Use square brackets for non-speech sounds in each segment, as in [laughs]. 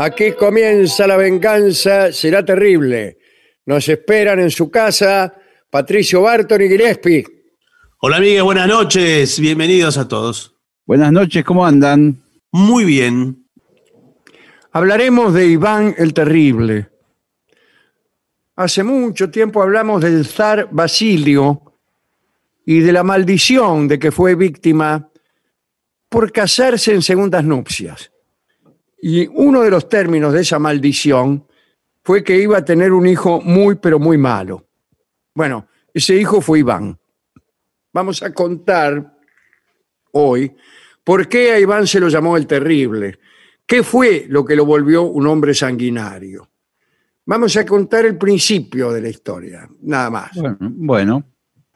aquí comienza la venganza, será terrible. Nos esperan en su casa Patricio Barton y Gillespie. Hola amigas, buenas noches, bienvenidos a todos. Buenas noches, ¿cómo andan? Muy bien. Hablaremos de Iván el Terrible. Hace mucho tiempo hablamos del zar Basilio y de la maldición de que fue víctima por casarse en segundas nupcias. Y uno de los términos de esa maldición fue que iba a tener un hijo muy, pero muy malo. Bueno, ese hijo fue Iván. Vamos a contar hoy por qué a Iván se lo llamó el Terrible. ¿Qué fue lo que lo volvió un hombre sanguinario? Vamos a contar el principio de la historia, nada más. Bueno, bueno,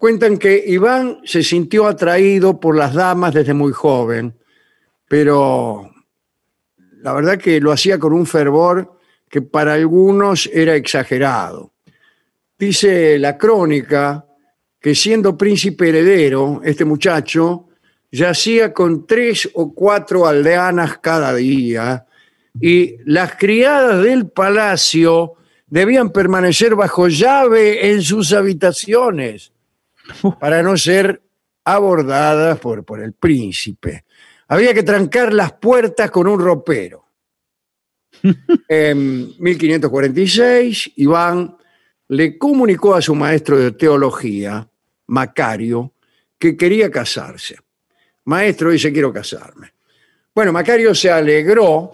Cuentan que Iván se sintió atraído por las damas desde muy joven, pero la verdad que lo hacía con un fervor que para algunos era exagerado. Dice la crónica que siendo príncipe heredero, este muchacho yacía con tres o cuatro aldeanas cada día y las criadas del palacio debían permanecer bajo llave en sus habitaciones para no ser abordadas por, por el príncipe. Había que trancar las puertas con un ropero. [laughs] En 1546, Iván le comunicó a su maestro de teología, Macario, que quería casarse. Maestro dice, quiero casarme. Bueno, Macario se alegró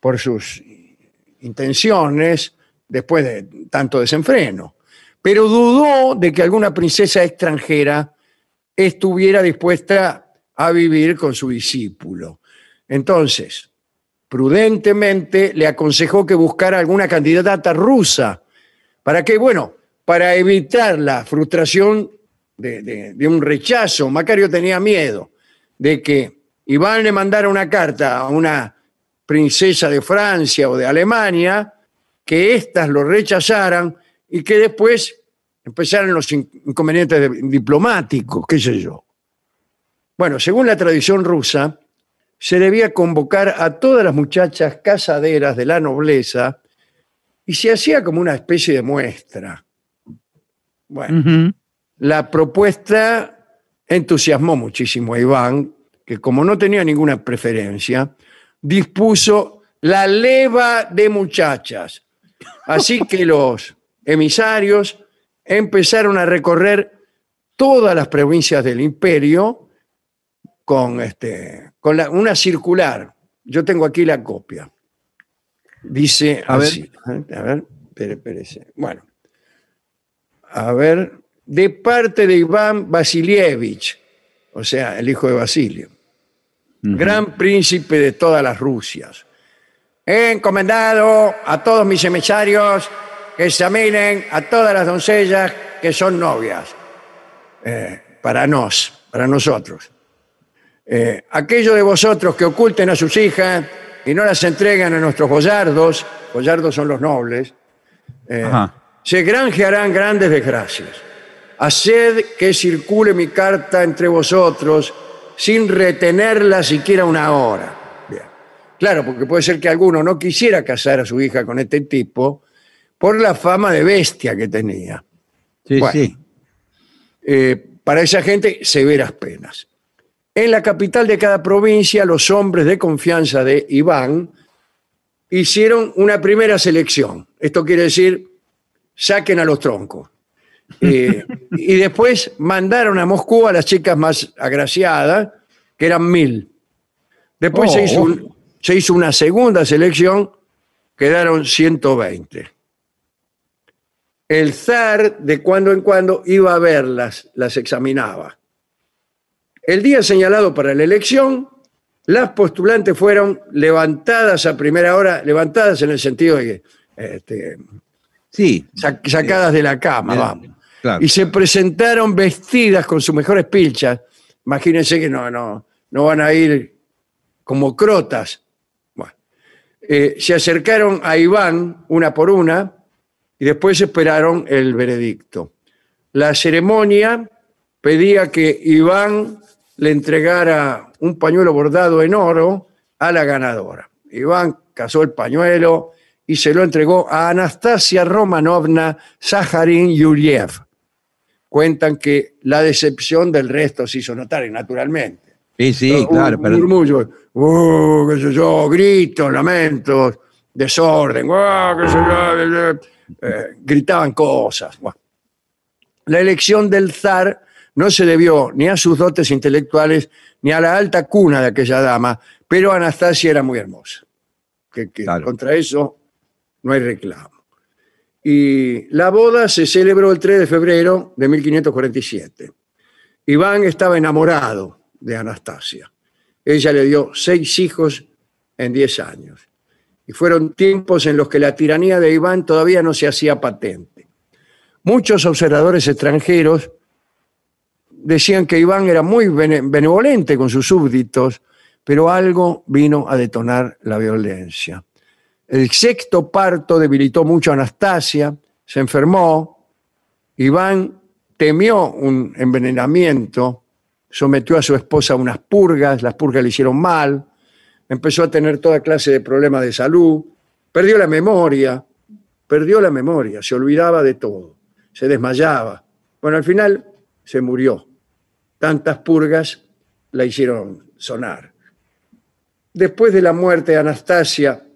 por sus intenciones después de tanto desenfreno, pero dudó de que alguna princesa extranjera estuviera dispuesta a vivir con su discípulo. Entonces, prudentemente le aconsejó que buscara alguna candidata rusa. ¿Para qué? Bueno, para evitar la frustración de, de- un rechazo. Macario tenía miedo de que Iván le mandara una carta a una princesa de Francia o de Alemania, que éstas lo rechazaran y que después empezaran los in- inconvenientes diplomáticos, qué sé yo. Bueno, según la tradición rusa, se debía convocar a todas las muchachas casaderas de la nobleza y se hacía como una especie de muestra. Bueno, la propuesta entusiasmó muchísimo a Iván, que como no tenía ninguna preferencia, dispuso la leva de muchachas. Así que [laughs] los emisarios empezaron a recorrer todas las provincias del imperio con, este, con la- una circular. Yo tengo aquí la copia. Dice A ver. así. A ver, espere, espérese. Bueno. A ver, de parte de Iván Vasilievich, o sea, el hijo de Basilio, gran príncipe de todas las Rusias. He encomendado a todos mis emisarios que examinen a todas las doncellas que son novias, eh, para nos, para nosotros. Eh, aquellos de vosotros que oculten a sus hijas y no las entregan a nuestros boyardos, boyardos son los nobles, Ajá. se granjearán grandes desgracias. Haced que circule mi carta entre vosotros sin retenerla siquiera una hora. Bien. Claro, porque puede ser que alguno no quisiera casar a su hija con este tipo por la fama de bestia que tenía. Sí, Bueno. sí. Eh, para esa gente, severas penas. En la capital de cada provincia, los hombres de confianza de Iván hicieron una primera selección. Esto quiere decir, saquen a los troncos. Eh, [laughs] y después mandaron a Moscú a las chicas más agraciadas, que eran mil. Después se, Oh. hizo un- se hizo una segunda selección, quedaron 120 el zar de cuando en cuando iba a verlas, las examinaba. El día señalado para la elección, las postulantes fueron levantadas a primera hora, levantadas en el sentido de que este, Sí. sa- sacadas de la cama, vamos. claro. Y se presentaron vestidas con sus mejores pilchas. Imagínense que no, no, no van a ir como crotas. Bueno, eh, se acercaron a Iván una por una y después esperaron el veredicto. La ceremonia pedía que Iván le entregara un pañuelo bordado en oro a la ganadora. Iván casó el pañuelo y se lo entregó a Anastasia Romanovna Saharin Yuriev. Cuentan que la decepción del resto se hizo notar, naturalmente. Sí, sí, Un claro. Pero, murmullo, "Oh, qué sé yo, gritos, lamentos, desorden, "Oh, qué sé yo", eh, gritaban cosas. Bueno. La elección del zar no se debió ni a sus dotes intelectuales ni a la alta cuna de aquella dama, pero Anastasia era muy hermosa. Que, que Claro. Contra eso no hay reclamo. Y la boda se celebró el 3 de febrero de 1547. Iván estaba enamorado de Anastasia. Ella le dio seis hijos en diez años. Y fueron tiempos en los que la tiranía de Iván todavía no se hacía patente. Muchos observadores extranjeros decían que Iván era muy bene- benevolente con sus súbditos, pero algo vino a detonar la violencia. El sexto parto debilitó mucho a Anastasia, se enfermó, Iván temió un envenenamiento, sometió a su esposa a unas purgas, las purgas le hicieron mal, empezó a tener toda clase de problemas de salud, perdió la memoria, perdió la memoria, se olvidaba de todo, se desmayaba. Bueno, al final se murió. Tantas purgas la hicieron sonar. Después de la muerte de Anastasia,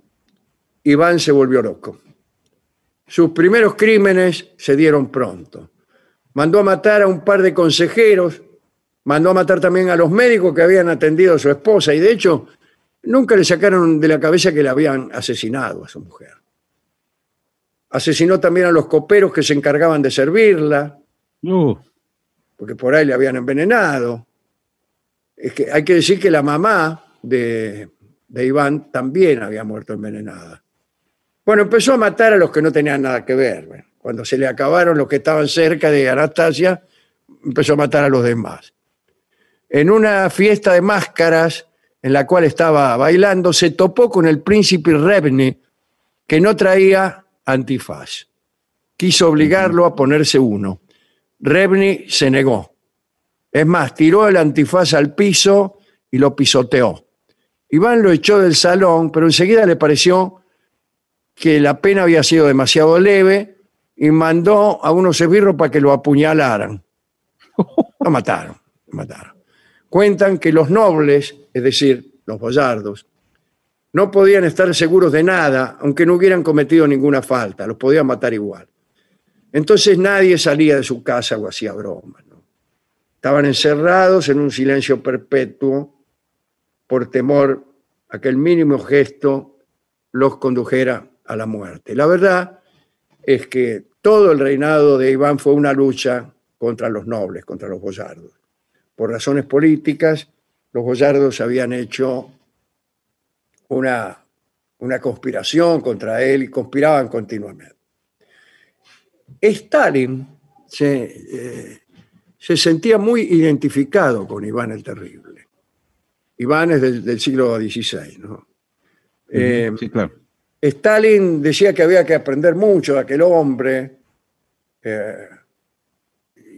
Iván se volvió loco. Sus primeros crímenes se dieron pronto. Mandó a matar a un par de consejeros, mandó a matar también a los médicos que habían atendido a su esposa y de hecho nunca le sacaron de la cabeza que le habían asesinado a su mujer. Asesinó también a los coperos que se encargaban de servirla, Uh, porque por ahí le habían envenenado. Es que hay que decir que la mamá de, de Iván también había muerto envenenada. Bueno, empezó a matar a los que no tenían nada que ver. Cuando se le acabaron los que estaban cerca de Anastasia, empezó a matar a los demás. En una fiesta de máscaras en la cual estaba bailando, se topó con el príncipe Rebni, que no traía antifaz. Quiso obligarlo a ponerse uno. Rebni se negó. Es más, tiró el antifaz al piso y lo pisoteó. Iván lo echó del salón, pero enseguida le pareció que la pena había sido demasiado leve y mandó a unos esbirros para que lo apuñalaran. [laughs] Lo mataron, lo mataron. Cuentan que los nobles, es decir, los boyardos, no podían estar seguros de nada, aunque no hubieran cometido ninguna falta, los podían matar igual. Entonces nadie salía de su casa o hacía bromas. ¿no? Estaban encerrados en un silencio perpetuo por temor a que el mínimo gesto los condujera a la muerte. La verdad es que todo el reinado de Iván fue una lucha contra los nobles, contra los boyardos. Por razones políticas, los boyardos habían hecho una, una conspiración contra él y conspiraban continuamente. Stalin se, eh, se sentía muy identificado con Iván el Terrible. Iván es del, del siglo XVI, ¿no? Eh, Sí, claro. Stalin decía que había que aprender mucho de aquel hombre eh,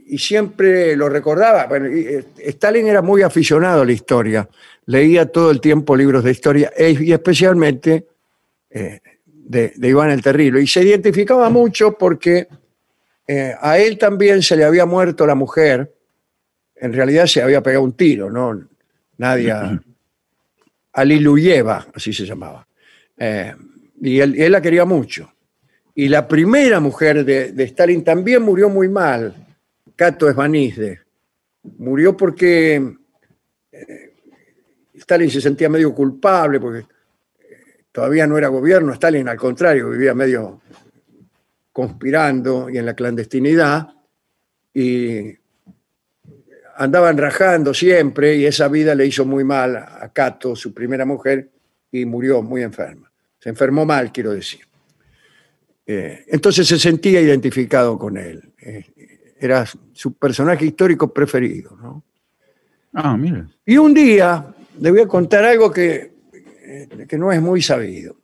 y siempre lo recordaba. Bueno, y, eh, Stalin era muy aficionado a la historia, leía todo el tiempo libros de historia e- y especialmente eh, de, de Iván el Terrible. Y se identificaba mucho porque eh, a él también se le había muerto la mujer, en realidad se había pegado un tiro, ¿no? Nadia [clears throat] Aliluyeva, así se llamaba. Eh, y él, él la quería mucho. Y la primera mujer de, de Stalin también murió muy mal, Cato Esbanizde. Murió porque eh, Stalin se sentía medio culpable, porque todavía no era gobierno. Stalin, al contrario, vivía medio conspirando y en la clandestinidad. Y andaban rajando siempre y esa vida le hizo muy mal a Cato, su primera mujer, y murió muy enferma. Se enfermó mal, quiero decir. Eh, entonces se sentía identificado con él. Eh, era su personaje histórico preferido. ¿no? Ah, mira. Y un día le voy a contar algo que, eh, que no es muy sabido.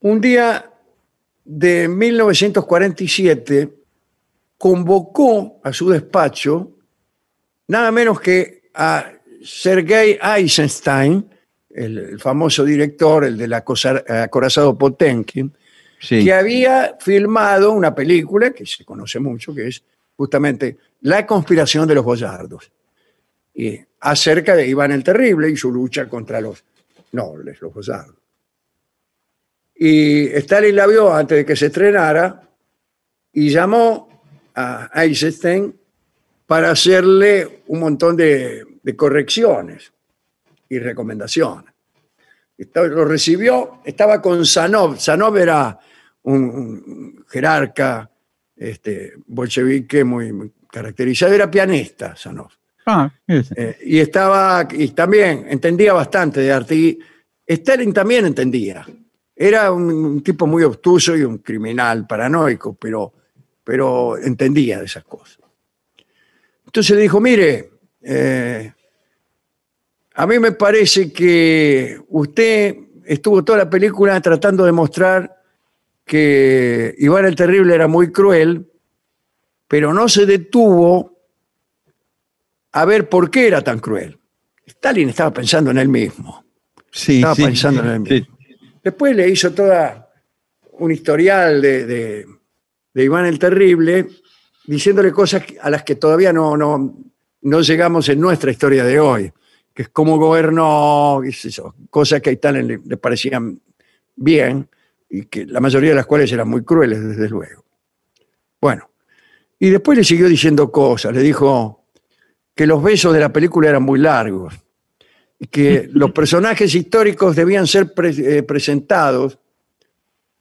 Un día de 1947 convocó a su despacho nada menos que a Sergei Eisenstein, el, el famoso director, el del acorazado Potemkin, Sí. que había filmado una película que se conoce mucho, que es justamente La conspiración de los boyardos, y acerca de Iván el Terrible y su lucha contra los nobles, los boyardos. Y Stalin la vio antes de que se estrenara y llamó a Eisenstein para hacerle un montón de, de correcciones y recomendaciones. Estaba- lo recibió, estaba con Sanov. Sanov era un, un jerarca este, bolchevique muy, muy caracterizado, era pianista, Sanov. Ah. Eh, y estaba, y también entendía bastante de arte. Y Stalin también entendía. Era un, un tipo muy obtuso y un criminal paranoico, pero, pero entendía de esas cosas. Entonces le dijo, mire, eh, a mí me parece que usted estuvo toda la película tratando de mostrar que Iván el Terrible era muy cruel, pero no se detuvo a ver por qué era tan cruel. Stalin estaba pensando en él mismo. Sí, Estaba sí. pensando en él Sí. Después le hizo toda un historial de, de- Iván el Terrible, diciéndole cosas a las que todavía no, no, no llegamos en nuestra historia de hoy, que es cómo gobernó, yo, cosas que a Stalin le, le parecían bien y que la mayoría de las cuales eran muy crueles, desde luego. Bueno, y después le siguió diciendo cosas, le dijo que los besos de la película eran muy largos que los personajes históricos debían ser pre- eh, presentados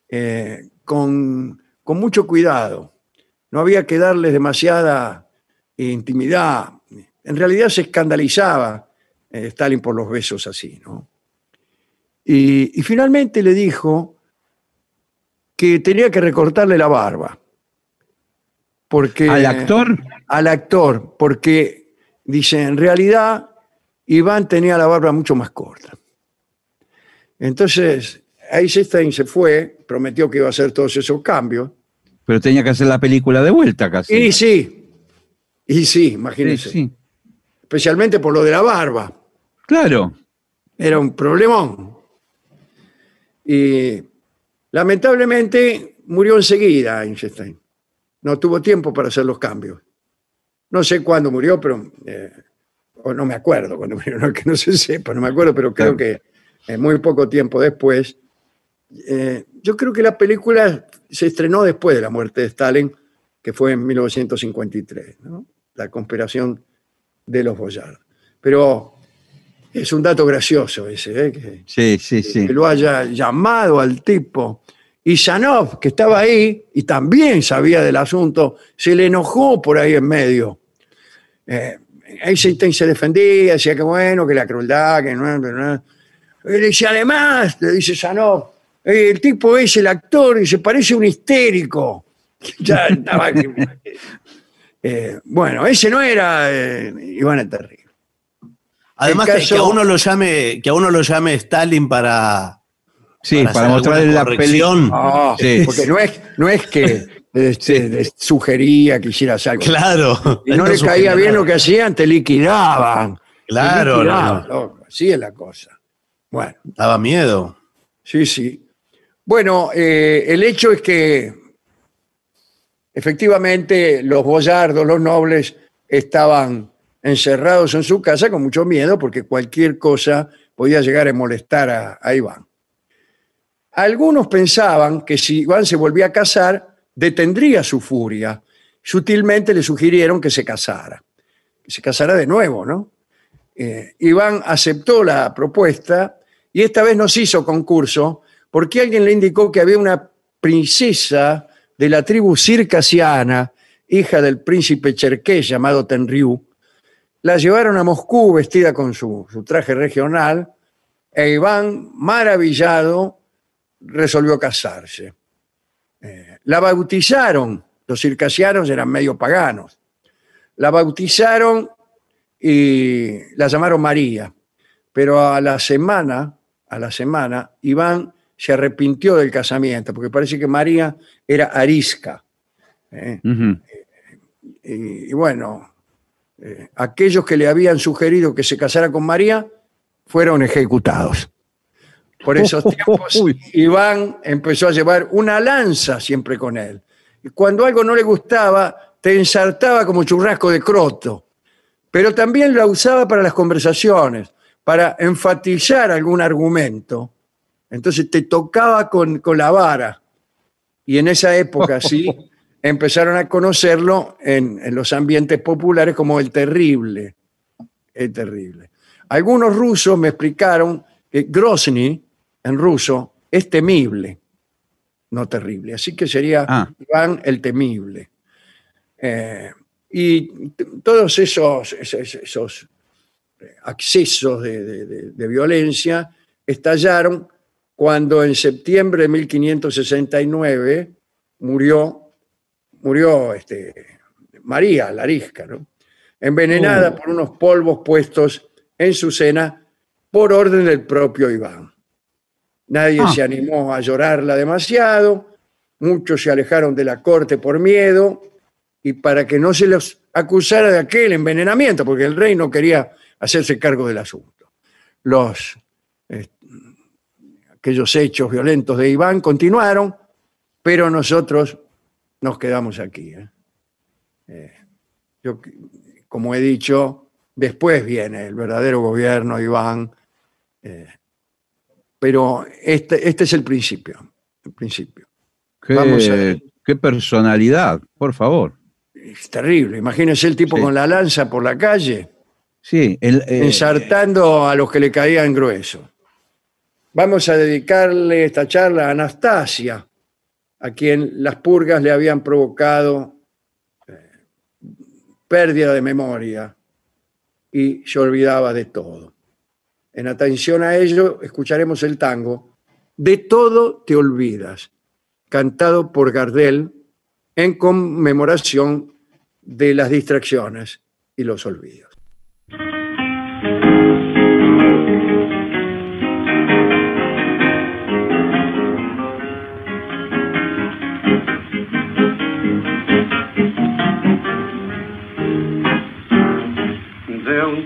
eh, con, con mucho cuidado. No había que darles demasiada intimidad. En realidad se escandalizaba eh, Stalin por los besos así, ¿no? Y, y finalmente le dijo que tenía que recortarle la barba. Porque, ¿Al actor? al actor, porque dice, en realidad Iván tenía la barba mucho más corta. Entonces, Eisenstein se fue, prometió que iba a hacer todos esos cambios. Pero tenía que hacer la película de vuelta casi. Y sí, y sí, Sí, imagínense. sí. Especialmente por lo de la barba. Claro. Era un problemón. Y lamentablemente murió enseguida Einstein. No tuvo tiempo para hacer los cambios. No sé cuándo murió, pero eh, o no me acuerdo cuando murió, [laughs] no que no se sepa, no me acuerdo, pero creo que eh, muy poco tiempo después. eh, yo creo que la película se estrenó después de la muerte de Stalin, que fue en 1953, ¿no? La conspiración de los Boyard. Pero es un dato gracioso ese, ¿eh? que, Sí, sí, sí. que lo haya llamado al tipo. Y Sanov, que estaba ahí y también sabía del asunto, se le enojó por ahí en medio. Eh, Einstein se defendía, decía que bueno, que la crueldad, que no, no. Y le dice, además, le dice Sanov, eh, el tipo es el actor y se parece un histérico. [laughs] Ya estaba. Eh, bueno, ese no era eh, Iván Terrible. Además que, caso- que a uno lo llame, que a uno lo llame Stalin para, Sí, para para, hacer mostrarle alguna la película. Ah, Sí. porque no es, no es que [laughs] este, sugería que hicieras algo. Claro. Y no le caía bien lo que hacían, te liquidaban. Te Claro, liquidaban, no, Así es la cosa. Bueno, Daba miedo. sí, sí. Bueno, eh, el hecho es que efectivamente los boyardos, los nobles, estaban encerrados en su casa con mucho miedo porque cualquier cosa podía llegar a molestar a, a Iván. Algunos pensaban que si Iván se volvía a casar, detendría su furia. Sutilmente le sugirieron que se casara, que se casara de nuevo, ¿no? Eh, Iván aceptó la propuesta y esta vez nos hizo concurso porque alguien le indicó que había una princesa de la tribu circasiana, hija del príncipe cherkés llamado Tenryu. La llevaron a Moscú vestida con su, su traje regional e Iván, maravillado, resolvió casarse. La bautizaron, los circasianos eran medio paganos, la bautizaron y la llamaron María, pero a la semana, a la semana, Iván se arrepintió del casamiento, porque parece que María era arisca. ¿eh? Y bueno, eh, aquellos que le habían sugerido que se casara con María fueron ejecutados. Por esos [laughs] tiempos. Iván empezó a llevar una lanza siempre con él. Y cuando algo no le gustaba, te ensartaba como churrasco de croto. Pero también la usaba para las conversaciones, para enfatizar algún argumento. Entonces te tocaba con, con la vara. Y en esa época, [laughs] sí, empezaron a conocerlo en, en los ambientes populares como el terrible. El terrible. Algunos rusos me explicaron que Grozny, en ruso, es temible, no terrible. Así que sería Ah. Iván el temible. Eh, y todos esos, esos, esos, eh, accesos de, de- de- de violencia estallaron cuando en septiembre de 1569 murió, murió este, María Larisca, ¿no? envenenada por unos polvos puestos en su cena por orden del propio Iván. Nadie Ah. se animó a llorarla demasiado, muchos se alejaron de la corte por miedo y para que no se los acusara de aquel envenenamiento, porque el rey no quería hacerse cargo del asunto. Los, eh, aquellos hechos violentos de Iván continuaron, pero nosotros nos quedamos aquí. ¿eh? Eh, yo, como he dicho, después viene el verdadero gobierno de Iván, eh, pero este, este es el principio. El principio. Qué, Vamos a- qué personalidad, por favor. Es terrible. Imagínense el tipo Sí. con la lanza por la calle, Sí, el, eh, ensartando a los que le caían grueso. Vamos a dedicarle esta charla a Anastasia, a quien las purgas le habían provocado eh, pérdida de memoria y se olvidaba de todo. En atención a ello, escucharemos el tango De todo te olvidas, cantado por Gardel en conmemoración de las distracciones y los olvidos.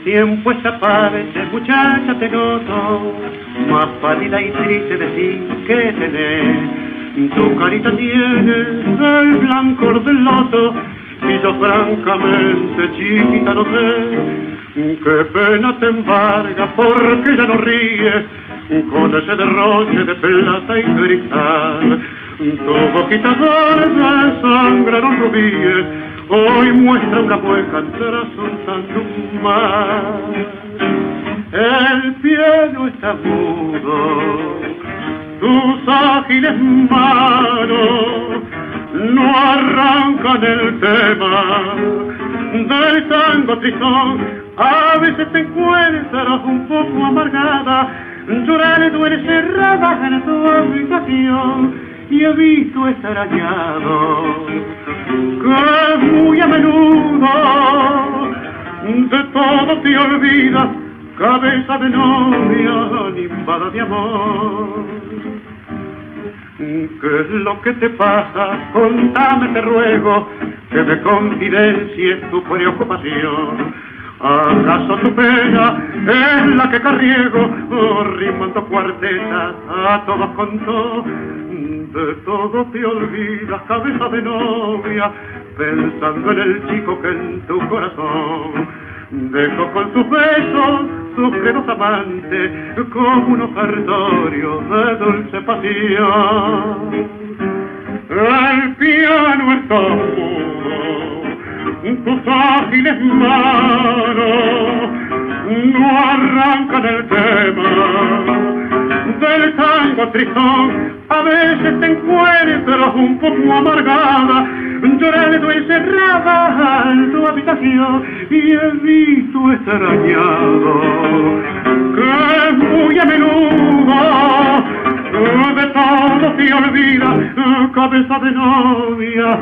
Tiempo esta parte, muchacha, te noto, más pálida y triste de ti que tenés. Tu carita tiene el blancor del loto y yo francamente chiquita no sé qué pena te embarga porque ya no ríes con ese derroche de plata y cristal. Tu boquita gorda sangraron rubíes, hoy muestra una mueca trasunzando un mar. El piano está mudo, tus ágiles manos no arrancan el tema del tango tristón. A veces te encuentras un poco amargada, llorar duele cerrada en tu habitación y he visto extrañado que muy a menudo de todo te olvidas, cabeza de novia limbada de amor. ¿Qué es lo que te pasa? Contame, te ruego, que me confidencies tu preocupación. ¿Acaso tu pena es la que carriego, oh, rimando cuartetas a todos contó? De todo te olvidas, cabeza de novia, pensando en el chico que en tu corazón dejó con sus besos sus credos amantes como un ofertorio de dulce pasión. El piano está mudo, tus ágiles manos no arrancan el tema del tango tristón. A veces te encuentras un poco amargada, llorando encerrada en tu habitación y he visto extrañado que muy a menudo de todo te olvida, cabeza de novia,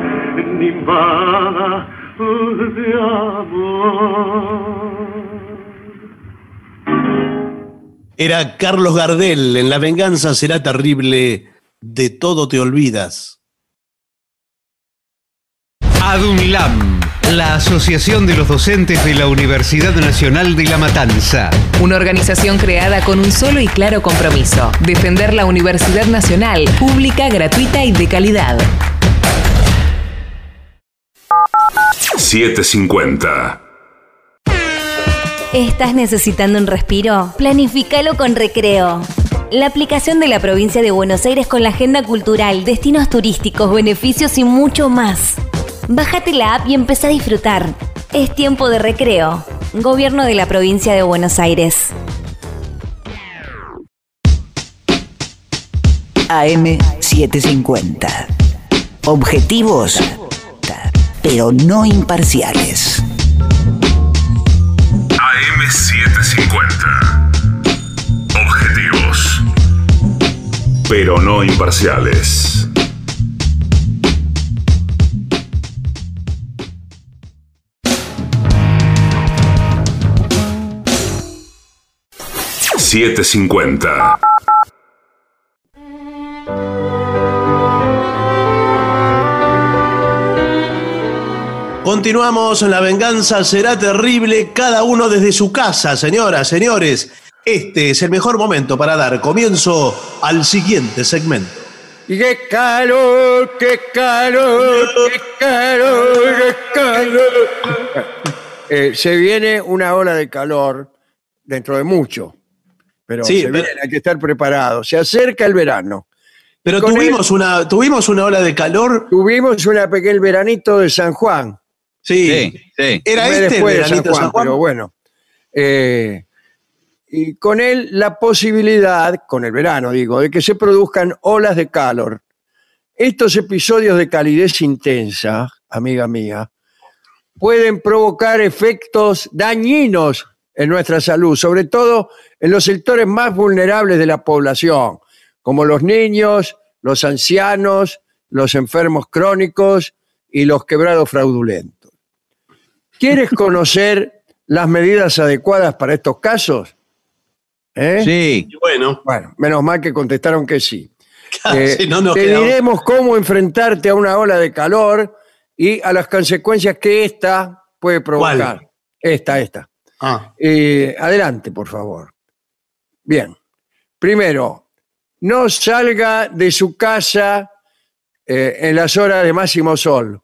nimbada de amor. Era Carlos Gardel en La venganza será terrible, de todo te olvidas. ADUNLAM, la Asociación de los Docentes de la Universidad Nacional de La Matanza. Una organización creada con un solo y claro compromiso, defender la Universidad Nacional, pública, gratuita y de calidad. 750. ¿Estás necesitando un respiro? Planifícalo con Recreo. La aplicación de la provincia de Buenos Aires con la agenda cultural, destinos turísticos, beneficios y mucho más. Bájate la app y empieza a disfrutar. Es tiempo de recreo. Gobierno de la provincia de Buenos Aires. AM750. Objetivos, pero no imparciales. AM750. Objetivos. Pero no imparciales. Siete cincuenta. Continuamos, la venganza será terrible, cada uno desde su casa, señoras, señores. Este es el mejor momento para dar comienzo al siguiente segmento. Y qué calor, qué calor, qué calor, qué calor. Eh, se viene una ola de calor dentro de mucho, pero Sí, se pero- viene, hay que estar preparado. Se acerca el verano. Pero tuvimos una, tuvimos una ola de calor. Tuvimos una pequeña veranito de San Juan. Sí. Sí, sí. Era este el de San Juan. pero bueno. Eh, y con él la posibilidad, con el verano digo, de que se produzcan olas de calor. Estos episodios de calidez intensa, amiga mía, pueden provocar efectos dañinos en nuestra salud, sobre todo en los sectores más vulnerables de la población, como los niños, los ancianos, los enfermos crónicos y los quebrados fraudulentos. ¿Quieres conocer las medidas adecuadas para estos casos? ¿Eh? Sí, bueno, Bueno, menos mal que contestaron que sí. [laughs] Eh, si no nos te quedamos- diremos cómo enfrentarte a una ola de calor y a las consecuencias que esta puede provocar. ¿Cuál? Esta, esta. Ah, Eh, adelante, por favor. Bien. Primero, no salga de su casa eh, en las horas de máximo sol.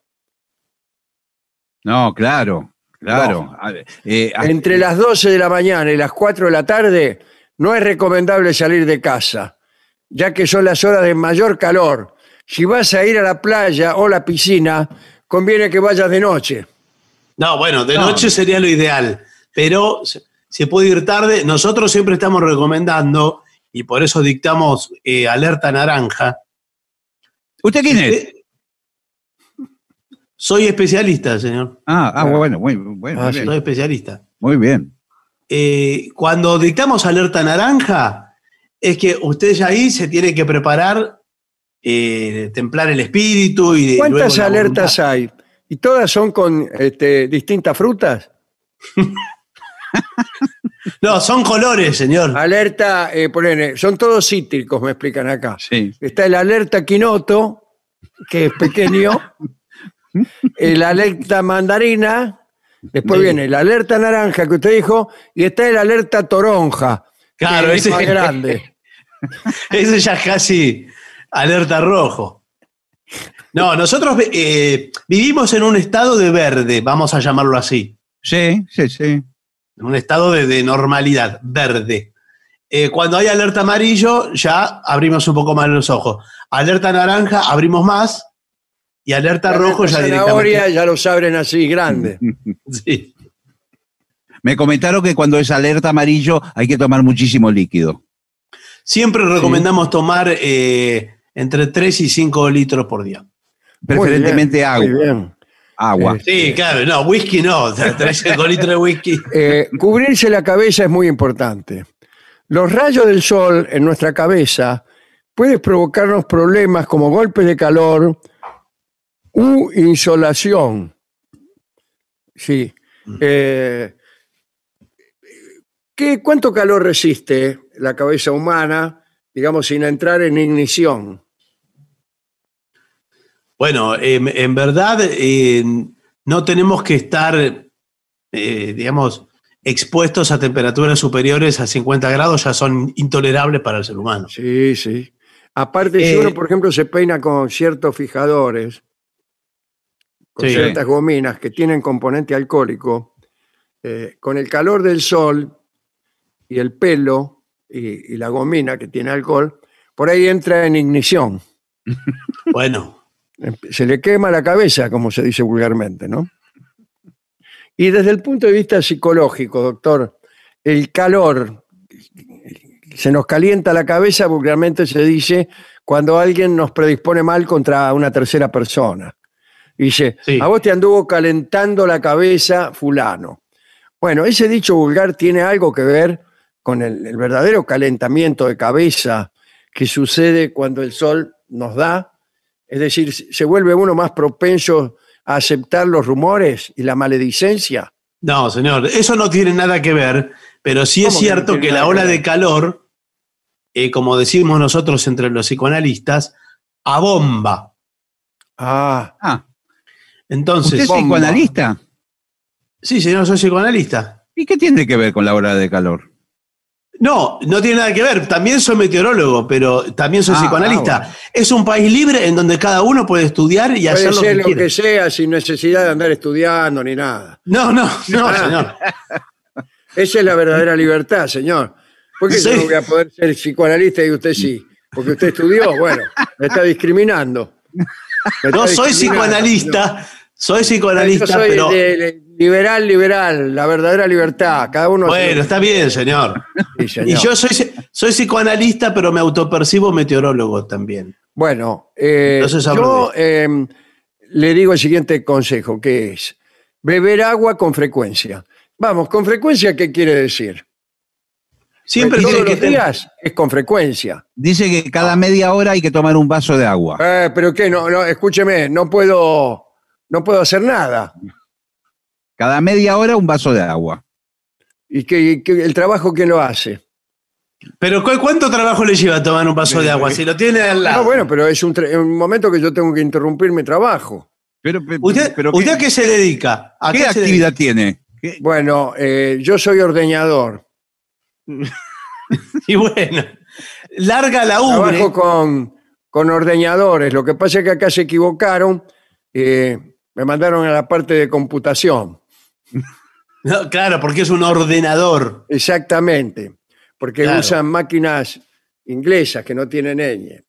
No, claro, claro. Eh, Entre las 12 de la mañana y las 4 de la tarde no es recomendable salir de casa, ya que son las horas de mayor calor. Si vas a ir a la playa o la piscina, conviene que vayas de noche. No, bueno, de No. noche sería lo ideal, pero se, se puede ir tarde. Nosotros siempre estamos recomendando, y por eso dictamos eh, alerta naranja. ¿Usted quién es? Soy especialista, señor. Ah, ah, bueno, muy, bueno, Ah, muy sí. bien. Soy especialista. Muy bien. Eh, cuando dictamos alerta naranja, es que usted ya ahí se tiene que preparar, eh, templar el espíritu y ¿Cuántas alertas voluntad. hay? ¿Y todas son con este, distintas frutas? [laughs] No, son colores, señor. Alerta, eh, ponele, son todos cítricos, me explican acá. Sí. Está el alerta quinoto, que es pequeño, [laughs] [laughs] el alerta mandarina, después Sí. viene el alerta naranja que usted dijo, y está el alerta toronja, Claro, que es ese- más [laughs] grande. Ese ya es casi alerta rojo. No, nosotros eh, vivimos en un estado de verde, vamos a llamarlo así. Sí, sí, sí. En un estado de, de normalidad, verde. Eh, cuando hay alerta amarillo, ya abrimos un poco más los ojos. Alerta naranja, abrimos más. Y alerta rojo, ya zanahoria directamente. ya los abren así, grande. [laughs] Sí. Me comentaron que cuando es alerta amarillo hay que tomar muchísimo líquido. Siempre recomendamos tomar eh, entre 3 y 5 litros por día. Preferentemente Muy bien, muy agua. bien. Agua. Sí, claro, no, whisky no, 3 litros de whisky. [laughs] Eh, cubrirse la cabeza es muy importante. Los rayos del sol en nuestra cabeza pueden provocarnos problemas como golpes de calor u insolación. Sí. Eh, ¿qué, ¿Cuánto calor resiste la cabeza humana, digamos, sin entrar en ignición? Bueno, em, en verdad eh, no tenemos que estar, eh, digamos, expuestos a temperaturas superiores a 50 grados, ya son intolerables para el ser humano. Sí, sí. Aparte, si uno, por ejemplo, se peina con ciertos fijadores, con Sí. ciertas gominas que tienen componente alcohólico, eh, con el calor del sol y el pelo y, y la gomina que tiene alcohol, por ahí entra en ignición. [laughs] Bueno, Se le quema la cabeza, como se dice vulgarmente, ¿no? Y desde el punto de vista psicológico, doctor, el calor se nos calienta la cabeza, vulgarmente se dice cuando alguien nos predispone mal contra una tercera persona. Dice, Sí. a vos te anduvo calentando la cabeza fulano. Bueno, ese dicho vulgar tiene algo que ver con el, el verdadero calentamiento de cabeza que sucede cuando el sol nos da. Es decir, se vuelve uno más propenso a aceptar los rumores y la maledicencia. no, señor, eso no tiene nada que ver, pero sí es ¿Cómo que no cierto que la ola de calor, eh, como decimos nosotros entre los psicoanalistas, abomba. Ah, Ah, Entonces, ¿usted es bomba. psicoanalista? sí, señor, soy psicoanalista. ¿Y qué tiene que ver con la hora de calor? No, no tiene nada que ver. También soy meteorólogo, pero también soy Ah, psicoanalista. ah, bueno. Es un país libre en donde cada uno puede estudiar y puede hacer lo ser que lo quiera. que sea sin necesidad de andar estudiando ni nada. No, no, no, Ah. señor. [laughs] Esa es la verdadera libertad, señor. ¿Por qué yo Sí. no voy a poder ser psicoanalista y usted sí? Porque usted estudió, bueno, me está discriminando. Me está No soy psicoanalista, soy Yo psicoanalista, soy pero de- de- liberal, liberal, la verdadera libertad. Cada uno. bueno, está bien, señor. que- Sí, señor. Y yo soy, soy psicoanalista, pero me autopercibo meteorólogo también. Bueno, eh, Entonces, yo eh, le digo el siguiente consejo, que es beber agua con frecuencia. Vamos, con frecuencia, ¿qué quiere decir? Siempre todos que los días es con frecuencia. Dice que cada media hora hay que tomar un vaso de agua. Eh, pero qué, no, no, escúcheme, no puedo, no puedo hacer nada. Cada media hora un vaso de agua. ¿Y que, el trabajo quién lo hace? Pero ¿cu- ¿cuánto trabajo le lleva tomar un vaso de agua? Si lo tiene al lado. No, bueno, pero es un, momento que yo tengo que interrumpir mi trabajo. Pero, pe- ¿Usted, pero ¿usted ¿qué, a qué se dedica? ¿A qué actividad tiene? ¿Qué- Bueno, eh, yo soy ordeñador. [laughs] Y bueno, larga la ubre. Trabajo con, con ordeñadores. Lo que pasa es que acá se equivocaron. eh, me mandaron a la parte de computación. [laughs] No, claro, porque es un ordenador. Exactamente. Porque Claro. usan máquinas inglesas que no tienen ñ.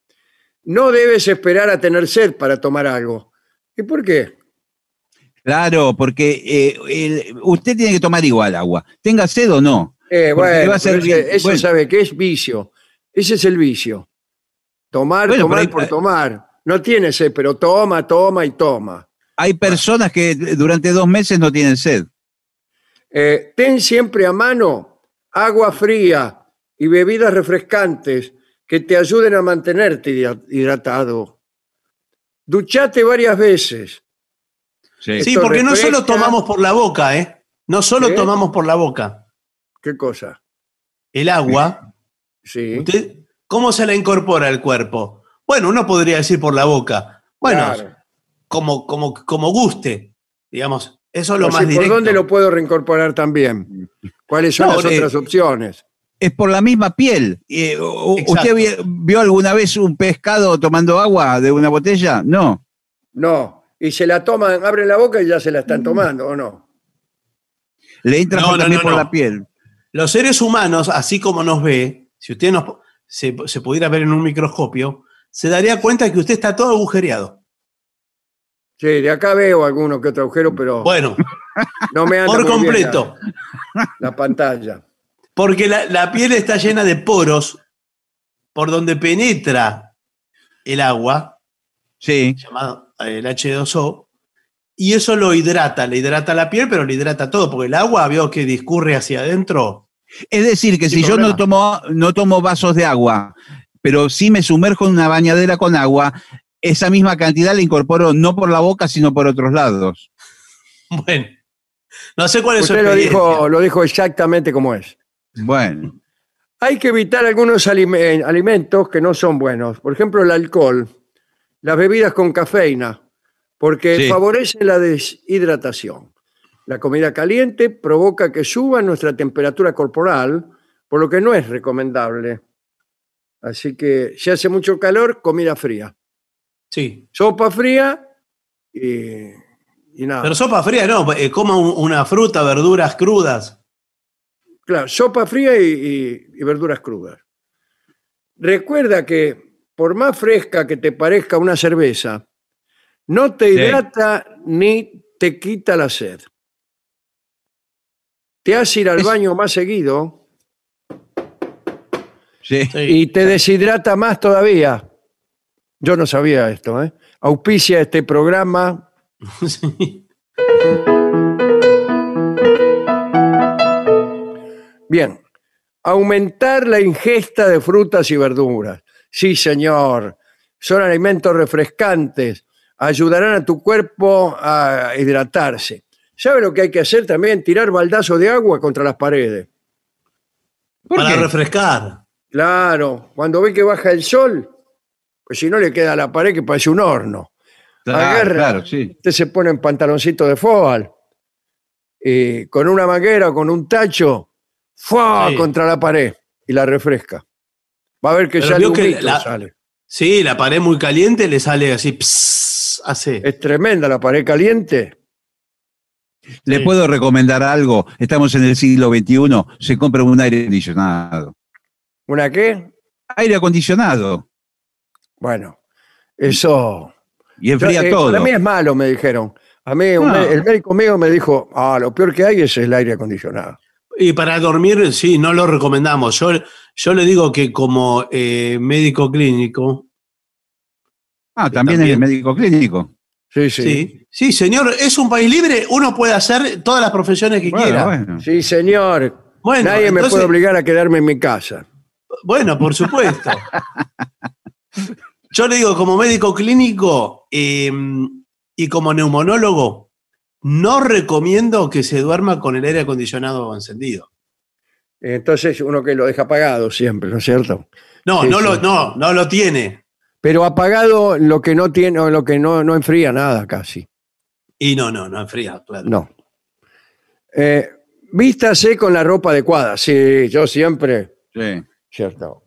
No debes esperar a tener sed para tomar algo. ¿Y por qué? Claro, porque eh, el- usted tiene que tomar igual agua, tenga sed o no. Eh, bueno, va a ser pero bien- ese- eso bueno. sabe que es vicio. Ese es el vicio. Tomar, Bueno, tomar por tomar. No tiene sed, pero toma, toma y toma. Hay personas que durante dos meses no tienen sed. Eh, ten siempre a mano agua fría y bebidas refrescantes que te ayuden a mantenerte hidra- hidratado. Duchate varias veces. Sí. Porque no solo tomamos por la boca, ¿eh? No solo ¿Qué? tomamos por la boca. ¿Qué cosa? El agua, Sí. usted, ¿cómo se la incorpora al cuerpo? Bueno, uno podría decir por la boca. Bueno, Claro. Como, como, como guste, digamos. Eso es lo O más sea, ¿Por directo. dónde lo puedo reincorporar también? ¿Cuáles son No, las eh, otras opciones? Es por la misma piel. Eh. ¿Usted vio, vio alguna vez un pescado tomando agua de una botella? No. No. Y se la toman, abren la boca y ya se la están tomando, ¿o no? Le entra No, por- no, también no, por no. la piel. Los seres humanos, así como nos ve, si usted nos, se, se pudiera ver en un microscopio, se daría cuenta que usted está todo agujereado. Sí, de acá veo alguno que otro agujero, pero Bueno, no me anda por muy bien completo. La, la pantalla. Porque la, la piel está llena de poros por donde penetra el agua, Sí. llamado eh, el H2O, y eso lo hidrata, le hidrata la piel, pero le hidrata todo, porque el agua veo que discurre hacia adentro. Es decir, que Sin si yo problema. no tomo, no tomo vasos de agua, pero sí me sumerjo en una bañadera con agua, esa misma cantidad la incorporo no por la boca, sino por otros lados. [laughs] Bueno, no sé cuál es su Usted lo experiencia. dijo, lo dijo exactamente como es. Bueno, Hay que evitar algunos alime- alimentos que no son buenos. Por ejemplo, el alcohol, las bebidas con cafeína, porque Sí. favorecen la deshidratación. La comida caliente provoca que suba nuestra temperatura corporal, por lo que no es recomendable. Así que si hace mucho calor, comida fría. Sí. Sopa fría y, y nada. Pero sopa fría no, eh, coma un- una fruta, verduras crudas. Claro, sopa fría y, y- y verduras crudas. Recuerda que por más fresca que te parezca una cerveza, no te Sí. hidrata ni te quita la sed. Te hace ir al Es- baño más seguido. Sí. y te deshidrata más todavía. Yo no sabía esto, ¿eh? Auspicia este programa. [laughs] Sí. Bien, aumentar la ingesta de frutas y verduras. Sí, señor. Son alimentos refrescantes. Ayudarán a tu cuerpo a hidratarse. ¿Sabe lo que hay que hacer también? Tirar baldazo de agua contra las paredes. ¿Por Para qué? refrescar. Claro, cuando ve que baja el sol, pues si no le queda a la pared que parece un horno. Claro, Agarra, claro, sí. Usted se pone en pantaloncito de fútbol y con una manguera o con un tacho, ¡fua! Sí. contra la pared y la refresca. Va a ver que Pero sale un que la- sale. Sí, la pared muy caliente le sale así, pss. Es tremenda la pared caliente. Le Sí. puedo recomendar algo. Estamos en el siglo XXI. Se compra un aire acondicionado. ¿Una qué? Aire acondicionado. Bueno, eso. Y enfría Eh, todo. Para mí es malo, me dijeron. A mí, un me- el médico mío me dijo, ah, lo peor que hay es el aire acondicionado. Y para dormir, sí, no lo recomendamos. Yo, yo le digo que como eh, médico clínico, Ah, también, también. es médico clínico. Sí, sí. sí. sí, señor, es un país libre, uno puede hacer todas las profesiones que Bueno, quiera. bueno. Sí, señor. Bueno, Nadie me puede obligar a quedarme en mi casa. Bueno, por supuesto. [laughs] Yo le digo, como médico clínico eh, y como neumonólogo, no recomiendo que se duerma con el aire acondicionado encendido. Entonces uno que lo deja apagado siempre, ¿no es cierto? No, no, lo, no, no lo tiene. Pero apagado lo que no tiene, o lo que no, no enfría nada casi. Y no, no, no enfría, claro. No. Eh, vístase con la ropa adecuada. Sí, yo siempre, Sí. cierto.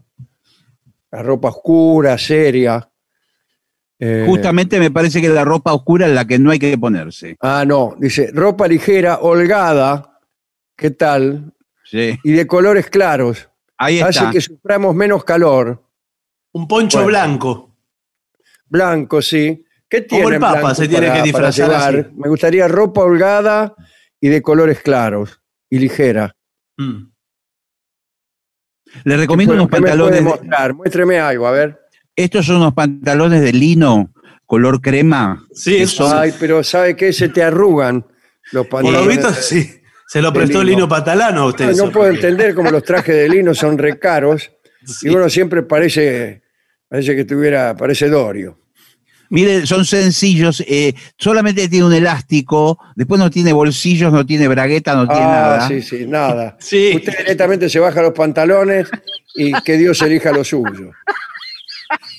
La ropa oscura, seria. Eh, Justamente me parece que la ropa oscura es la que no hay que ponerse. Ah, no, dice ropa ligera, holgada, ¿qué tal? Sí. Y de colores claros. Ahí Hace está. que suframos menos calor. Un poncho Bueno. blanco. Blanco, sí. ¿Qué Como tiene el Papa, se tiene para- que disfrazar así. Me gustaría ropa holgada y de colores claros y ligera. Mm. Le recomiendo ¿Qué unos pantalones. de- mostrar? Muéstreme algo, a ver. estos son unos pantalones de lino color crema. Sí, eso son- Ay, pero ¿sabe qué? Se te arrugan los Por lo pantalones. visto, sí. Se lo prestó lino. Lino Patalano a usted. No puedo entender cómo los trajes de lino son recaros [laughs] Sí. y uno siempre parece, parece que tuviera, parece Dorio. Mire, son sencillos, eh, solamente tiene un elástico, después no tiene bolsillos, no tiene bragueta, no tiene Ah, nada. sí, sí, nada. [laughs] Sí. Usted directamente se baja los pantalones y que Dios elija lo suyo.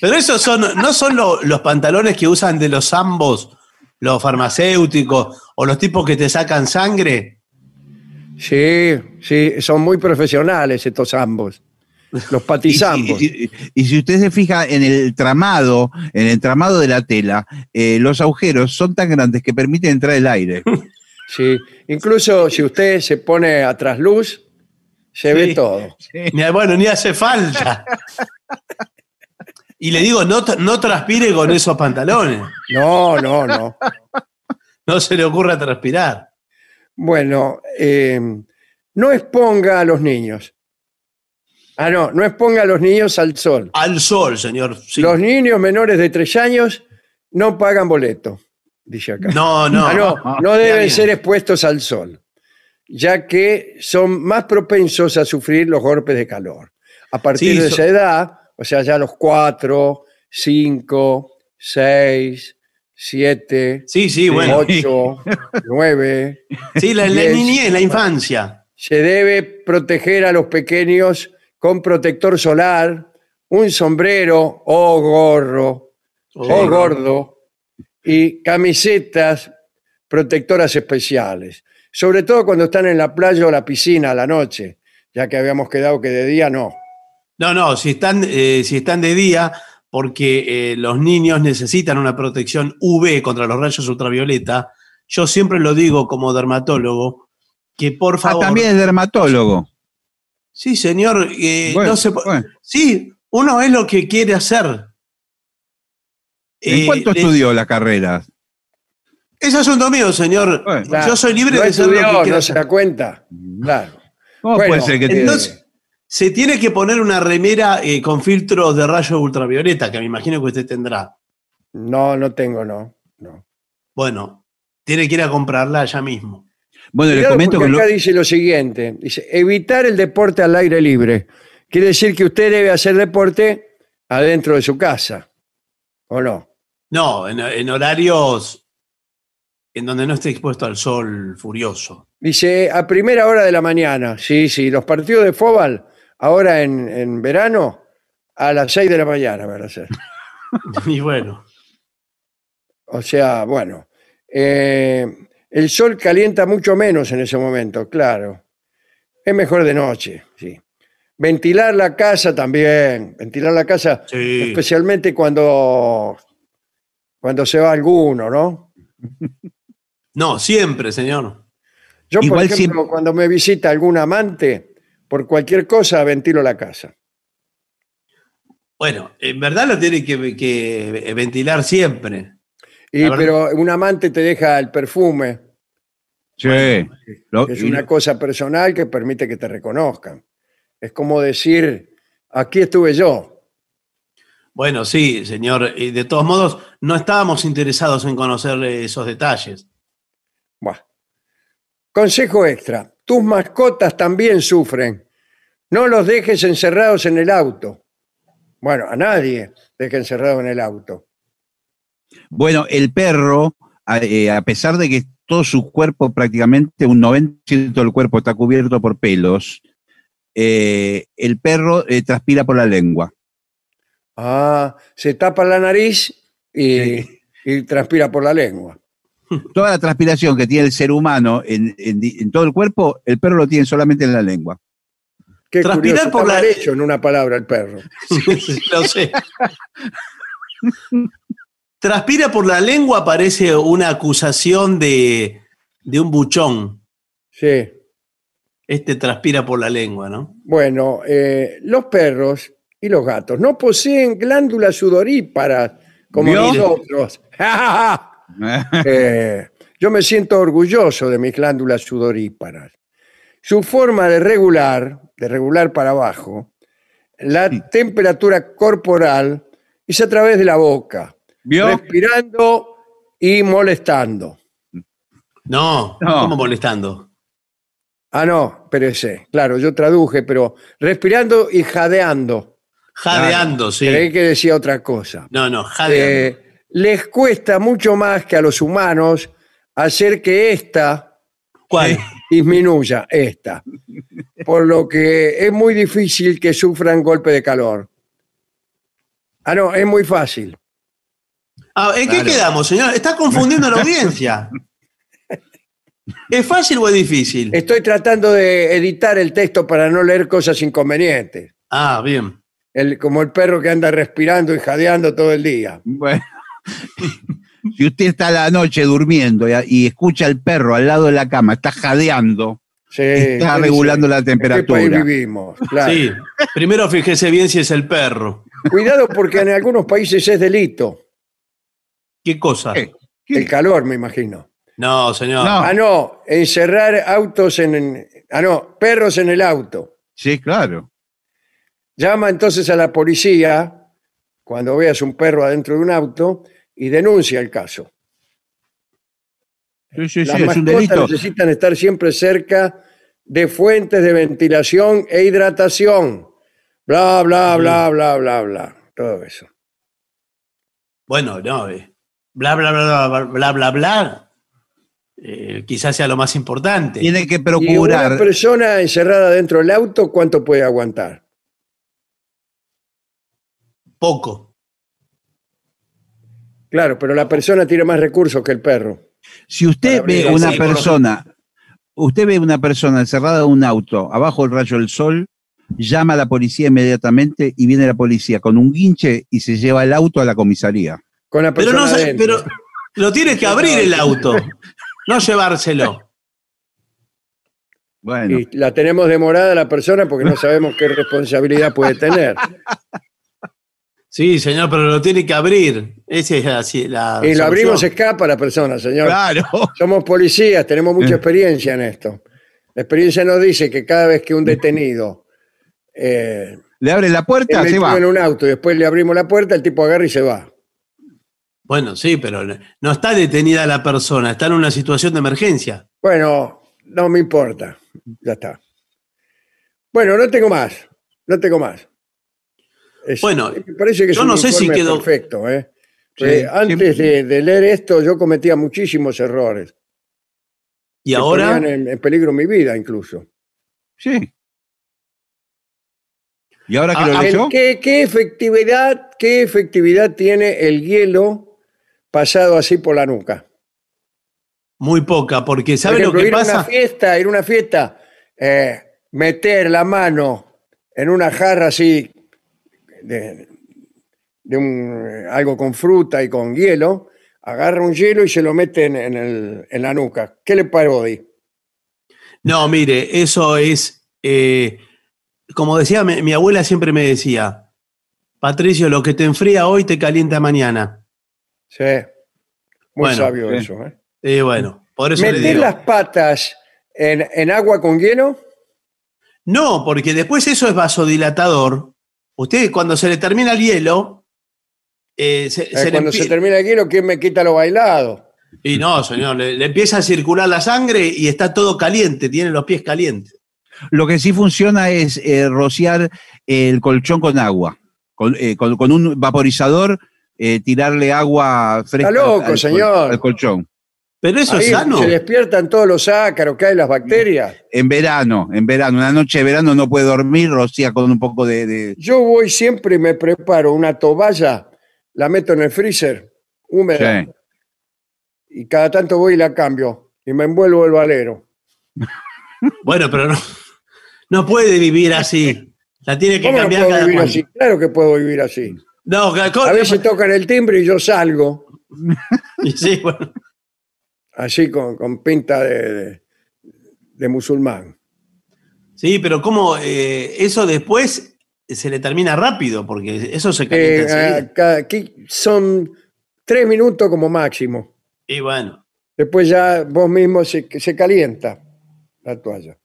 Pero esos son, no son lo- los pantalones que usan de los ambos, los farmacéuticos o los tipos que te sacan sangre. Sí, sí, son muy profesionales estos ambos. Los patizambos. y- y- y si usted se fija en el tramado, en el tramado de la tela, eh, los agujeros son tan grandes que permiten entrar el aire. [laughs] Sí, incluso si usted se pone a trasluz, se Sí. ve todo. Ni- bueno, ni hace falta. Y le digo, no, no transpire con esos pantalones. No, no, no. No se le ocurra transpirar. Bueno, eh, no exponga a los niños. Ah, no, no exponga a los niños al sol. Al sol, señor. Sí. Los niños menores de tres años no pagan boleto, dice acá. No, no. Ah, no, deben ser expuestos al sol, ya que son más propensos a sufrir los golpes de calor. A partir Sí, de so- esa edad, o sea, ya los cuatro, cinco, seis, siete, Sí, sí, bueno. ocho, [laughs] nueve, Sí, la, la Diez. niñez, la infancia. se debe proteger a los pequeños con protector solar, un sombrero o gorro o gordo y camisetas protectoras especiales, sobre todo cuando están en la playa o la piscina a la noche, ya que habíamos quedado que de día no. No, no, si están, eh, si están de día, porque eh, los niños necesitan una protección UV contra los rayos ultravioleta, yo siempre lo digo como dermatólogo, que por Ah, favor... también es dermatólogo. Sí, señor, eh, Bueno, no se po- bueno. Sí, uno es lo que quiere hacer. ¿En Eh, cuánto le- estudió la carrera? Es asunto mío, señor. Bueno. Claro, yo soy libre no de ser lo que quiera no se da cuenta. Claro. ¿Cómo Bueno, puede ser que te- Entonces, se tiene que poner una remera eh, con filtros de rayos ultravioleta, que me imagino que usted tendrá. No, no tengo, no. no. Bueno, tiene que ir a comprarla ya mismo. Bueno, le comento que lo- acá dice lo siguiente, dice, evitar el deporte al aire libre. Quiere decir que usted debe hacer deporte adentro de su casa, ¿o no? No, en, en horarios en donde no esté expuesto al sol furioso. Dice, a primera hora de la mañana, sí, sí, los partidos de fútbol, ahora en, en verano, a las 6 de la mañana van a ser. [laughs] Y bueno, O sea, bueno, eh, el sol calienta mucho menos en ese momento, claro. Es mejor de noche, sí. Ventilar la casa también, ventilar la casa, sí. especialmente cuando, cuando se va alguno, ¿no? [laughs] No, siempre, señor. Yo, por Igual ejemplo, siempre- cuando me visita algún amante, por cualquier cosa ventilo la casa. Bueno, en verdad lo tiene que, que ventilar siempre. Y, pero un amante te deja el perfume, Sí. Lo- es una cosa personal que permite que te reconozcan. Es como decir, aquí estuve yo. Bueno, sí, señor. Y de todos modos, no estábamos interesados en conocer esos detalles. Buah. Consejo extra, tus mascotas también sufren. No los dejes encerrados en el auto. Bueno, a nadie deje encerrado en el auto. Bueno, el perro, a, eh, a pesar de que todo su cuerpo, prácticamente un 90% del cuerpo está cubierto por pelos, eh, el perro eh, transpira por la lengua. Ah, se tapa la nariz y, y transpira por la lengua. [laughs] Toda la transpiración que tiene el ser humano en, en di- en todo el cuerpo, el perro lo tiene solamente en la lengua. Qué Transpirar curioso, por la- hecho en una palabra el perro. [laughs] Sí, lo sé. [laughs] Transpira por la lengua parece una acusación de, de un buchón. Sí. Este transpira por la lengua, ¿no? Bueno, eh, los perros y los gatos no poseen glándulas sudoríparas como ¿Vio? nosotros. [laughs] Eh, yo me siento orgulloso de mis glándulas sudoríparas. Su forma de regular, de regular para abajo, la temperatura corporal es a través de la boca, ¿Vio? respirando y molestando. No, No. ¿cómo molestando? Ah, no, espérese. Claro, yo traduje, pero respirando y jadeando. Jadeando, sí. Creí que decía otra cosa. No, no, jadeando. Eh, les cuesta mucho más que a los humanos hacer que esta ¿Cuál? disminuya, esta. Por lo que es muy difícil que sufran golpe de calor. Ah, no, es muy fácil. Ah, ¿En qué quedamos, señor? Está confundiendo a la audiencia. ¿Es fácil o es difícil? Estoy tratando de editar el texto para no leer cosas inconvenientes. Ah, bien. El- como el perro que anda respirando y jadeando todo el día. Bueno, [laughs] si usted está a la noche durmiendo y, y escucha al perro al lado de la cama, está jadeando, Sí, está regulando la ¿En qué país temperatura. vivimos? Claro. Sí. Primero fíjese bien si es el perro. Cuidado porque en algunos países es delito. ¿Qué cosa? ¿Qué? El calor, me imagino. No, señor. No. Ah, no, encerrar autos en, en- Ah, no, perros en el auto. Sí, claro. Llama entonces a la policía cuando veas un perro adentro de un auto y denuncia el caso. Sí, sí, Las sí, es un mascotas delito. necesitan estar siempre cerca de fuentes de ventilación e hidratación. Bla, bla, bla, bla, bla, bla. Todo eso. Bueno, no. eh, Bla, bla, bla, bla, bla, bla, bla. eh, quizás sea lo más importante. Tiene que Y una procurar. persona encerrada dentro del auto, ¿cuánto puede aguantar? Poco. Claro, pero la persona tiene más recursos que el perro. Si usted ve una persona, usted ve una persona encerrada en un auto, abajo del rayo del sol, llama a la policía inmediatamente y viene la policía con un guinche y se lleva el auto a la comisaría. Con la Pero persona no sé, adentro. pero lo tiene que abrir el auto, no llevárselo. Bueno, Y la tenemos demorada la persona porque no sabemos qué responsabilidad puede tener. Sí, señor, pero lo tiene que abrir. Esa es así la. Y lo abrimos, escapa la persona, señor. claro. Somos policías, tenemos mucha experiencia en esto. La experiencia nos dice que cada vez que un detenido eh, Le abre la puerta, se va. en un auto y después le abrimos la puerta, el tipo agarra y se va. Bueno, sí, pero no está detenida la persona, está en una situación de emergencia. Bueno, no me importa. Ya está. Bueno, no tengo más. No tengo más. Es- Bueno, me parece que es yo un no sé si quedó- perfecto. ¿eh? Sí, Eh, antes sí. de, de leer esto, yo cometía muchísimos errores. Y que ahora, ponían en, en peligro mi vida, incluso. Sí. ¿Y ahora que Ah, lo ah, leyó? El- ¿Qué, qué efectividad, ¿Qué efectividad tiene el hielo pasado así por la nuca? muy poca, porque Por ¿sabe ejemplo, lo que ir a una pasa? fiesta, ir a una fiesta, eh, meter la mano en una jarra así de, de un, algo con fruta y con hielo, agarra un hielo y se lo mete en, en el- en la nuca. ¿Qué le parece? No, mire, eso es, eh, como decía mi, mi abuela siempre me decía, Patricio, lo que te enfría hoy te calienta mañana. Sí, muy Bueno, sabio eso. ¿eh? Eh, bueno, por eso le ¿Meter digo. las patas en, en agua con hielo? No, porque después eso es vasodilatador. Usted cuando se le termina el hielo, eh, se, Eh, se le cuando empie- se termina el hielo, ¿quién me quita lo bailado? Y no, señor, le, le empieza a circular la sangre y está todo caliente, tiene los pies calientes. Lo que sí funciona es eh, rociar el colchón con agua. Con, eh, con- con un vaporizador, eh, tirarle agua fresca Está loco, al, señor. al colchón. Pero eso Ahí es sano. se despiertan todos los ácaros que hay, las bacterias. En verano, en verano, una noche de verano no puede dormir, rocía con un poco de... de- Yo voy siempre y me preparo una toalla, la meto en el freezer, húmeda, Sí. y cada tanto voy y la cambio, y me envuelvo el valero. [laughs] Bueno, pero no, no puede vivir así. La tiene que ¿Cómo no cambiar puedo cada vivir así? Claro que puedo vivir así. No, A veces tocan el timbre y yo salgo. [laughs] Y sí, bueno. así con, con pinta de, de- de musulmán. Sí, pero ¿cómo eh, eso después se le termina rápido? Porque eso se Eh, calienta enseguida. acá- aquí son tres minutos como máximo. Y bueno, Después ya vos mismo se, se calienta la toalla.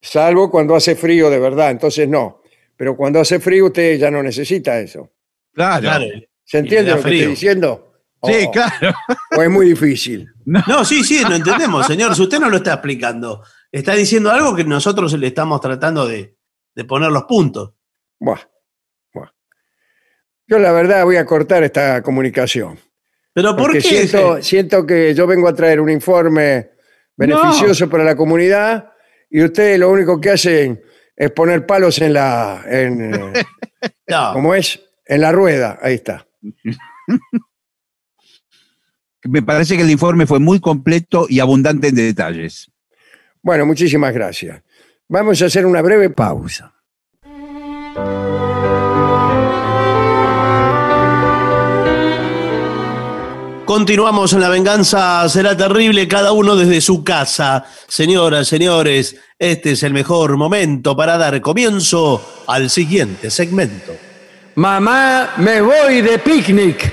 Salvo cuando hace frío de verdad, entonces no. Pero cuando hace frío usted ya no necesita eso. Claro. claro. ¿Se entiende lo que estoy diciendo? Sí, Oh, claro. O es muy difícil. [laughs] No, sí, sí, lo entendemos, señor. Si usted no lo está explicando, está diciendo algo que nosotros le estamos tratando de, de poner los puntos. Buah, buah. Yo la verdad voy a cortar esta comunicación. Pero ¿por qué? siento, siento que yo vengo a traer un informe beneficioso para la comunidad y ustedes lo único que hacen es poner palos en la... En, eh, [laughs] No, ¿Cómo es? En la rueda, ahí está. Me parece que el informe fue muy completo y abundante en detalles. Bueno, muchísimas gracias. Vamos a hacer una breve pausa. Continuamos en La Venganza Será Terrible, cada uno desde su casa. Señoras, señores, este es el mejor momento para dar comienzo al siguiente segmento. Mamá, me voy de picnic.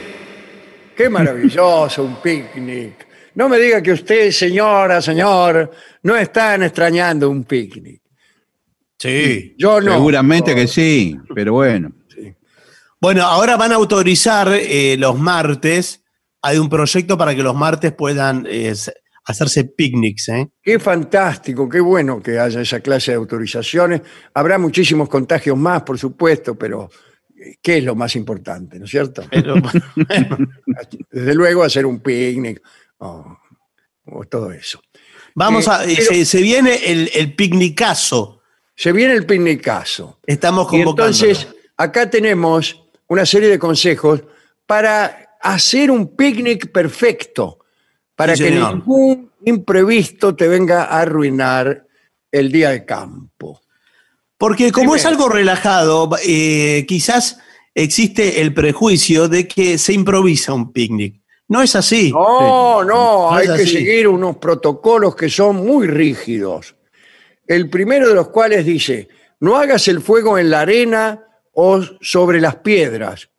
Qué maravilloso un picnic. No me diga que usted, señora, señor, no están extrañando un picnic. Sí. Yo no. Seguramente que sí, pero bueno. Bueno, ahora van a autorizar eh, los martes. Hay un proyecto para que los martes puedan eh, hacerse picnics. ¿eh? Qué fantástico, qué bueno que haya esa clase de autorizaciones. Habrá muchísimos contagios más, por supuesto, pero eh, ¿qué es lo más importante, no es cierto? Pero, bueno, [laughs] Desde luego hacer un picnic o, o todo eso. vamos Eh, a. eh, pero- se, se viene el, el picnicazo. Se viene el picnicazo. Estamos convocando. entonces, acá tenemos una serie de consejos para hacer un picnic perfecto, para Sí, que señor. ningún imprevisto te venga a arruinar el día de campo. Porque como es algo relajado, eh, quizás existe el prejuicio de que se improvisa un picnic. No es así. No, no, No hay que así. seguir unos protocolos que son muy rígidos. El primero de los cuales dice, no hagas el fuego en la arena o sobre las piedras.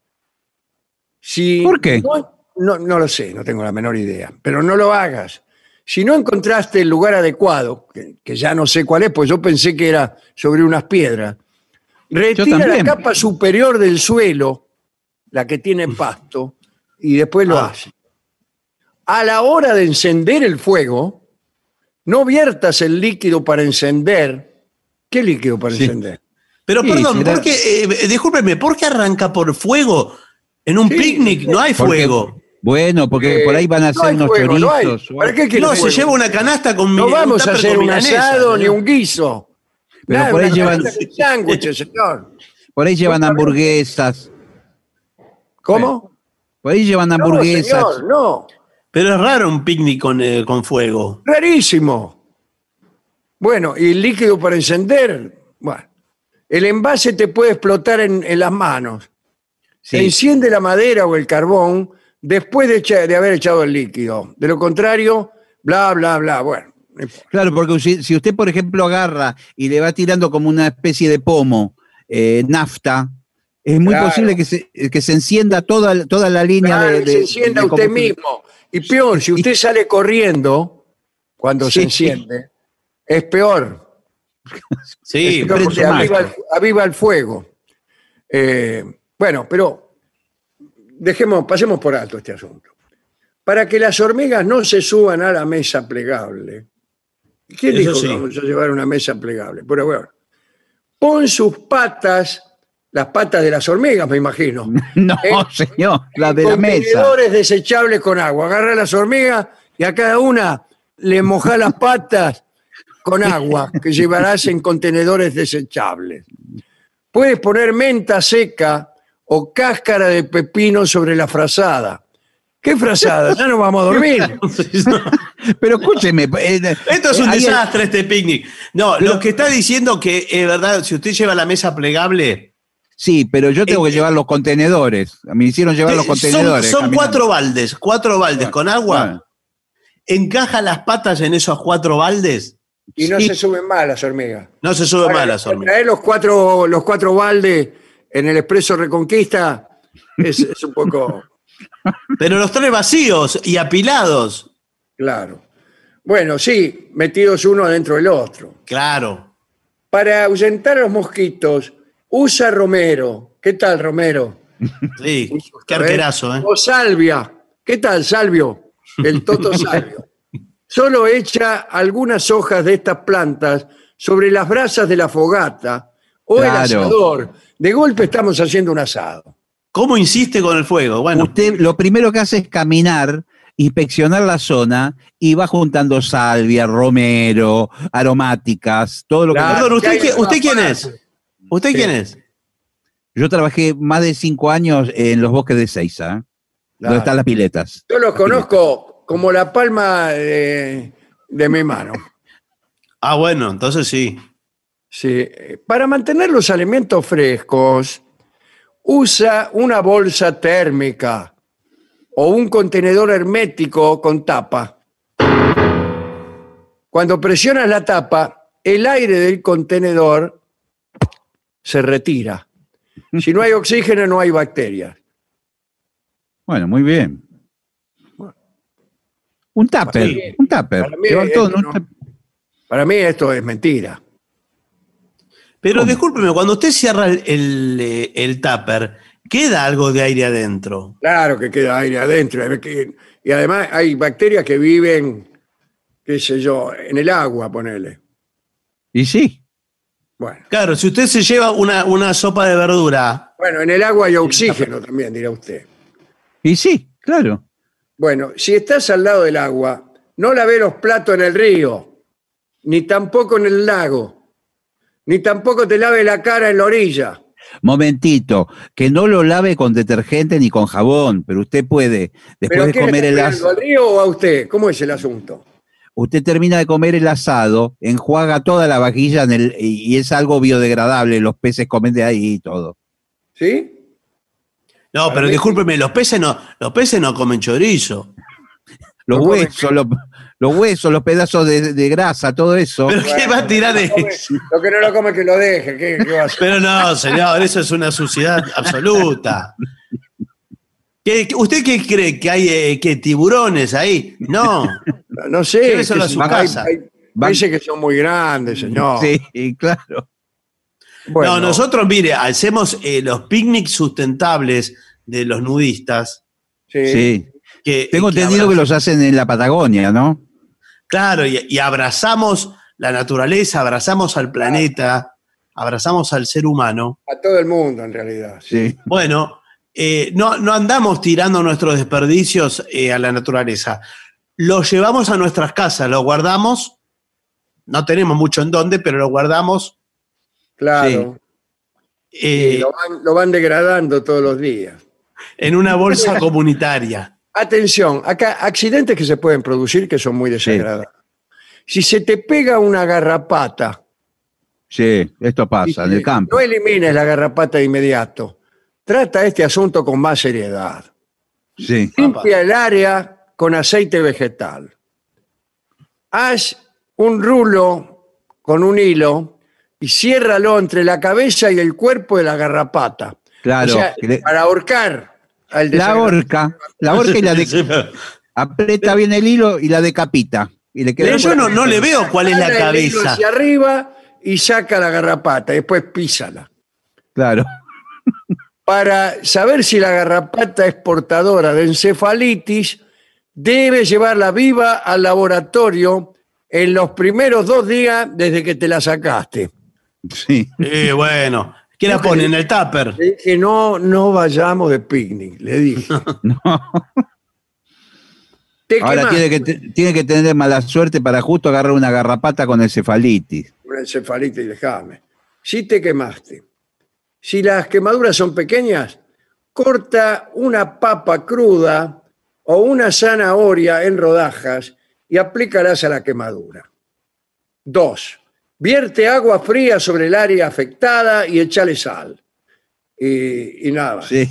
Si ¿Por qué? No, no, no lo sé, no tengo la menor idea, pero no lo hagas. Si no encontraste el lugar adecuado, que, que ya no sé cuál es, pues yo pensé que era sobre unas piedras, retira la capa superior del suelo, la que tiene pasto, y después lo Ah. hace. A la hora de encender el fuego, no viertas el líquido para encender. ¿Qué líquido para Sí. encender? Pero Sí, perdón, será- ¿por qué, eh, discúlpeme, ¿por qué arranca por fuego? En un Sí, picnic no hay Porque- fuego. Bueno, porque Eh, por ahí van a no hacer hay unos fuego, no hay. chorizos. o ¿Para algo. qué quiere No, se lleva una canasta con No vamos a hacer un asado ni un guiso. Pero Nada, por ahí llevan- sándwiches, [laughs] señor. Por ahí llevan hamburguesas. ¿Cómo? Por ahí llevan No, hamburguesas. señor, no. Pero es raro un picnic con, eh, con fuego. Rarísimo. Bueno, y el líquido para encender, bueno, el envase te puede explotar en, en las manos. Sí. Enciende la madera o el carbón después de, echa- de haber echado el líquido. De lo contrario, bla, bla, bla. Bueno, no importa. Claro, porque si, si usted, por ejemplo, agarra y le va tirando como una especie de pomo, eh, nafta, es muy Claro. posible que se, que se encienda toda, toda la línea Claro, de, y se encienda de usted combustible. mismo. Y peor, si usted sale corriendo cuando se Sí. enciende, es peor. Sí, Es peor porque aviva, el- aviva el fuego. Eh, bueno, pero dejemos, pasemos por alto este asunto. Para que las hormigas no se suban a la mesa plegable. ¿Quién Eso dijo sí. que vamos a llevar una mesa plegable? Pero bueno, pon sus patas, las patas de las hormigas, me imagino. [laughs] No, señor, la de la mesa. Contenedores desechables con agua. Agarra las hormigas y a cada una le moja las patas con agua que llevarás en contenedores desechables. Puedes poner menta seca o cáscara de pepino sobre la frazada. ¿Qué frazada? Ya no vamos a dormir. [laughs] Pero escúcheme. eh, Esto es eh, un ahí- desastre, este picnic. No, lo que está diciendo que es verdad, si usted lleva la mesa plegable, Sí, pero yo tengo que llevar los contenedores. Me hicieron llevar los contenedores. Son, cuatro baldes, cuatro baldes con agua. Bueno. Encaja las patas en esos cuatro baldes. Y no Sí. se suben más las hormigas. No se sube Ahora, más las hormigas. Traer los cuatro, los cuatro baldes en el Expreso Reconquista es, es un poco [laughs] Pero los tres vacíos y apilados. claro. Bueno, sí, metidos uno dentro del otro. Claro. Para ahuyentar a los mosquitos, usa romero. ¿Qué tal, romero? Sí, [laughs] qué arquerazo, ¿eh? O salvia. ¿Qué tal, salvio? El toto [laughs] salvio. Solo echa algunas hojas de estas plantas sobre las brasas de la fogata o el asador. De golpe estamos haciendo un asado. ¿Cómo insiste con el fuego? Bueno, Usted lo primero que hace es caminar, inspeccionar la zona y va juntando salvia, romero, aromáticas, todo lo que. Claro. perdón, que hay ¿usted, quién es? ¿Usted quién es? Yo trabajé más de cinco años en los bosques de Seiza, ¿eh? Claro. donde están las piletas. Yo los conozco como la palma de, de mi mano. Ah, bueno, entonces sí. Sí. eh, Para mantener los alimentos frescos, usa una bolsa térmica o un contenedor hermético con tapa. Cuando presionas la tapa, el aire del contenedor se retira. Si no hay oxígeno, no hay bacterias. Bueno, muy bien. Un tupper, un tupper. Para mí esto no-. Para mí esto es mentira. Pero ¿Cómo? discúlpeme, cuando usted cierra el, el, eh, el tupper, ¿queda algo de aire adentro? Claro que queda aire adentro. Y además hay bacterias que viven, qué sé yo, en el agua, ponele. Y sí, Bueno. Claro, si usted se lleva una, una sopa de verdura, Bueno, en el agua hay oxígeno también, dirá usted. y sí, claro. Bueno, si estás al lado del agua, no lavé los platos en el río, ni tampoco en el lago, ni tampoco te lave la cara en la orilla. Momentito, que no lo lave con detergente ni con jabón, pero usted puede, después ¿Pero de comer el asado, al río o a usted? ¿Cómo es el asunto? usted termina de comer el asado, enjuaga toda la vajilla en el, y, y es algo biodegradable, los peces comen de ahí y todo. ¿Sí? no, pero discúlpeme, los peces no, los peces no comen chorizo. Los No comen huesos, los, los huesos, los pedazos de, de grasa, todo eso. Pero ¿qué va a tirar Lo que no come- eso? Lo que no lo come que lo deje. ¿Qué, qué va a hacer? Pero no, señor, eso es una suciedad absoluta. ¿Qué- qué- ¿Usted qué cree? ¿Que hay eh, que tiburones ahí? No. No sé. A sé su hay- casa. hay peces que son muy grandes, señor. Sí, claro. Bueno, No, nosotros, mire, hacemos eh, los picnics sustentables de los nudistas. sí. Sí. Que, Tengo que entendido que los hacen en la Patagonia, ¿no? Claro, y, y abrazamos la naturaleza, abrazamos al planeta, abrazamos al ser humano. A todo el mundo, en realidad. sí. Bueno, eh, no, no andamos tirando nuestros desperdicios eh, a la naturaleza. Los llevamos a nuestras casas, los guardamos. No tenemos mucho en dónde, pero los guardamos. Claro. eh, Y lo, van, lo van degradando todos los días. en una bolsa comunitaria. Atención, acá accidentes que se pueden producir que son muy desagradables. Si se te pega una garrapata, Sí, esto pasa en el campo. no elimines la garrapata de inmediato. Trata este asunto con más seriedad. Sí. Limpia el área con aceite vegetal. Haz un rulo con un hilo y ciérralo entre la cabeza y el cuerpo de la garrapata. Claro. O sea, para ahorcar al la horca, la horca y la de, [laughs] aprieta bien el hilo y la decapita. Y le queda Pero yo no, no le veo cuál es la Jala el hilo cabeza. hacia arriba y saca la garrapata, después písala. Claro. Para saber si la garrapata es portadora de encefalitis, debe llevarla viva al laboratorio en los primeros dos días desde que te la sacaste. Sí. Eh, bueno, ¿qué la pone en el tupper? Le dije, no, no vayamos de picnic, le dije. [laughs] No. Te Ahora quemaste tiene que, tiene que tener mala suerte para justo agarrar una garrapata con encefalitis. una encefalitis, déjame. Si te quemaste, si las quemaduras son pequeñas, corta una papa cruda o una zanahoria en rodajas y aplícalas a la quemadura. Dos, vierte agua fría sobre el área afectada y échale sal. y, y nada. Sí.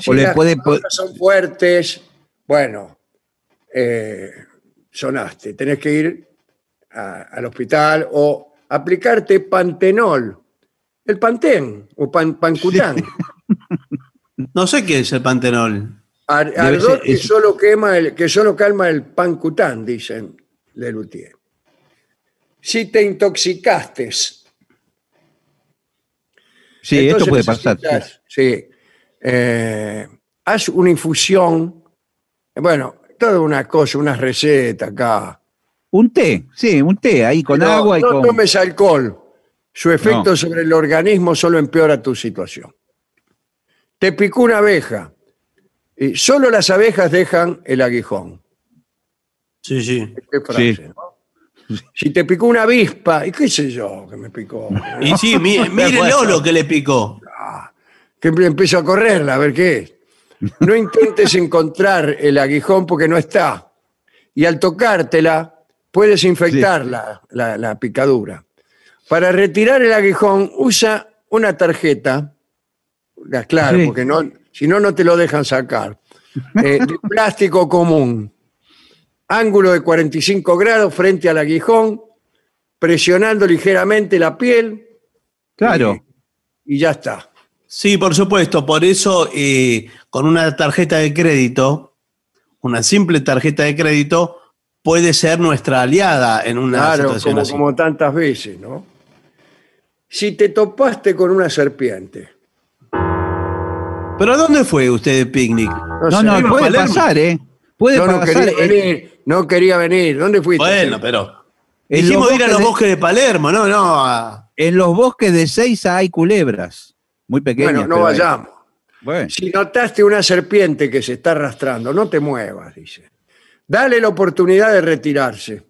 Si O le las puede cosas son fuertes, bueno, eh, sonaste. Tenés que ir a- al hospital o aplicarte pantenol. El pantén o pan, pancután. [laughs] No sé qué es el pantenol. Ar- ardor ser- que, solo quema el, que solo calma el pancután, dicen Lelutier. Si te intoxicaste, Sí, entonces esto puede pasar. Sí. Eh, haz una infusión. Bueno, toda una cosa, una receta acá. Un té, sí, un té ahí con No, agua y no con. tomes alcohol. Su efecto No. sobre el organismo solo empeora tu situación. Te picó una abeja. Y solo las abejas dejan el aguijón. Sí, sí. Qué frase, Sí. ¿no? [laughs] Si te picó una avispa, y qué sé yo que me picó. Y sí, mí- [laughs] mírelo lo que le picó. que empiezo a correrla, a ver qué es. No intentes encontrar el aguijón porque no está. Y al tocártela, puedes infectar la, la- la picadura. Para retirar el aguijón, usa una tarjeta, claro, Sí. porque no, si no, no te lo dejan sacar, eh, de plástico común. Ángulo de 45 grados frente al aguijón, presionando ligeramente la piel Claro. y ya está. Sí, por supuesto. Por eso, eh, con una tarjeta de crédito, una simple tarjeta de crédito, puede ser nuestra aliada en una Claro, situación como, así. como tantas veces, ¿no? Si te topaste con una serpiente. ¿Pero dónde fue usted de picnic? No, sé, no, ¿Vimos puede Palermo? pasar, ¿eh? Puede yo no pasar. quería eh, venir, no quería venir. ¿Dónde fuiste? Bueno, pero. Dijimos ir a los bosques de- bosques de Palermo, no, no. a- En los bosques de Seiza hay culebras. Muy pequeñas. Bueno, no vayamos. Bueno, Si notaste una serpiente que se está arrastrando, no te muevas, dice. Dale la oportunidad de retirarse.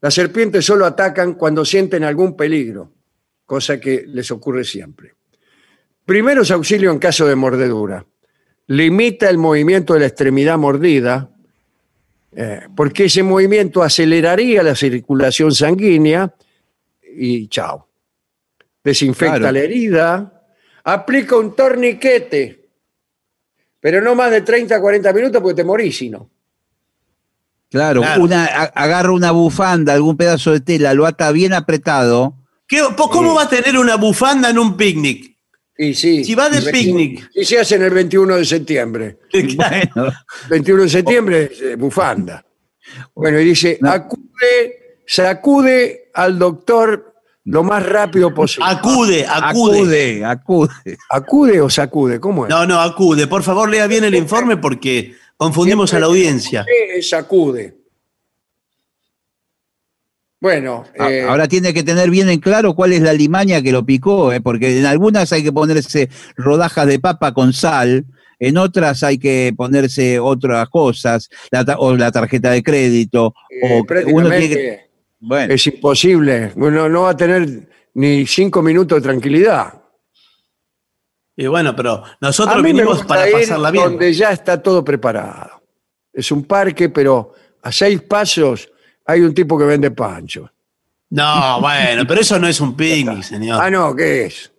Las serpientes solo atacan cuando sienten algún peligro, cosa que les ocurre siempre. Primeros auxilio en caso de mordedura. Limita el movimiento de la extremidad mordida, eh, porque ese movimiento aceleraría la circulación sanguínea y chao. Desinfecta Claro. la herida, aplica un torniquete, pero no más de 30 a 40 minutos porque te morís si no. claro, Claro. Una, agarra una bufanda, algún pedazo de tela, lo ata bien apretado. ¿Qué- po- ¿Cómo va a tener una bufanda en un picnic? Y sí, Si va de y picnic. Y se hacen el 21 de septiembre. [laughs] Bueno, 21 de septiembre, eh, bufanda. Bueno, y dice, No. acude, sacude al doctor lo más rápido posible. Acude, acude. acude, acude. ¿Acude o sacude? ¿Cómo es? No, no, acude. Por favor, lea bien el informe porque confundimos a la audiencia. Es sacude. Bueno, eh, Ahora tiene que tener bien en claro cuál es la limaña que lo picó, ¿eh? porque en algunas hay que ponerse rodajas de papa con sal, en otras hay que ponerse otras cosas, la ta- o la tarjeta de crédito, eh, o uno tiene que... Bueno, es imposible. Uno no va a tener ni cinco minutos de tranquilidad. Y bueno, pero nosotros vinimos para pasarla bien. donde ya está todo preparado. Es un parque, pero a seis pasos hay un tipo que vende pancho. No, bueno, pero eso no es un picnic, señor. Ah, no, ¿qué es?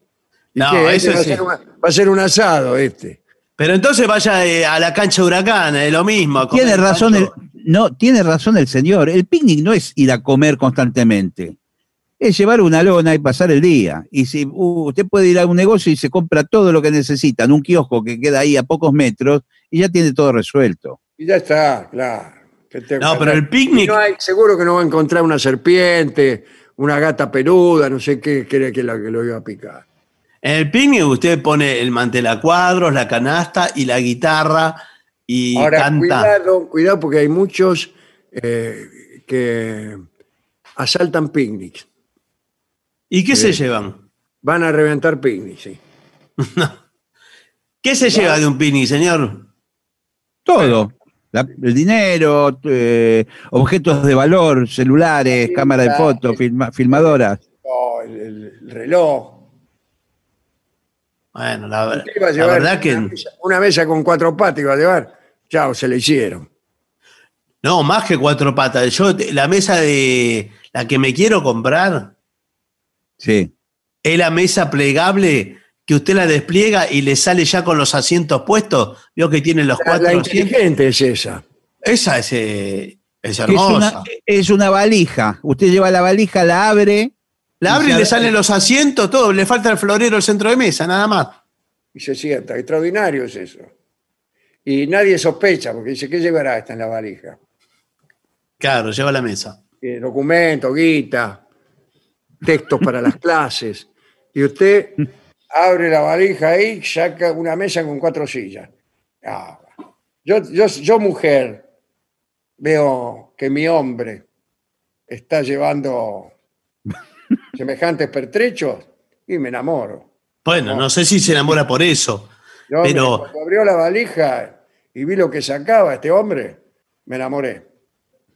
¿Y No, qué? eso Este va, a sí. ser un, va a ser un asado este. Pero entonces vaya eh, a la cancha huracán, es lo mismo. tiene razón el, no, tiene razón el señor. El picnic no es ir a comer constantemente. Es llevar una lona y pasar el día. Y si uh, usted puede ir a un negocio y se compra todo lo que necesita en un kiosco que queda ahí a pocos metros y ya tiene todo resuelto. Y ya está, claro. Que te- No, pero el picnic- no hay- seguro que no va a encontrar una serpiente, una gata peluda, no sé qué cree que, la, que lo iba a picar. En el picnic usted pone el mantel a cuadros, la canasta y la guitarra y Ahora, canta. cuidado, cuidado porque hay muchos eh, que asaltan picnics. ¿Y qué se llevan? Van a reventar picnics, sí. [laughs] ¿Qué se lleva de un picnic, señor? Todo. La- el dinero, eh, objetos de valor, celulares, Sí, cámara de fotos, filma- filmadoras. Oh, el, el- el reloj. Bueno, la, Usted iba a la llevar verdad que una, mesa, una mesa con cuatro patas iba a llevar. Chao, se le hicieron. no, más que cuatro patas. Yo la mesa de la que me quiero comprar Sí. es la mesa plegable que usted la despliega y le sale ya con los asientos puestos. Vio que tiene los La, cuatro la asientos. inteligente es esa. Esa es, eh, es Es hermosa. una, es una valija. Usted lleva la valija, la abre. La abre y le salen los asientos, todo. Le falta el florero, el centro de mesa, nada más. Y se sienta. Extraordinario es eso. Y nadie sospecha, porque dice, ¿qué llevará esta en la valija? Claro, lleva la mesa. Eh, documento, guita, textos para las [laughs] clases. Y usted abre la valija ahí, saca una mesa con cuatro sillas. Ah, yo, yo, yo, mujer, veo que mi hombre está llevando [laughs] semejantes pertrechos y me enamoro. Bueno, no sé si se enamora por eso. Yo, Pero- cuando abrió la valija y vi lo que sacaba este hombre, me enamoré.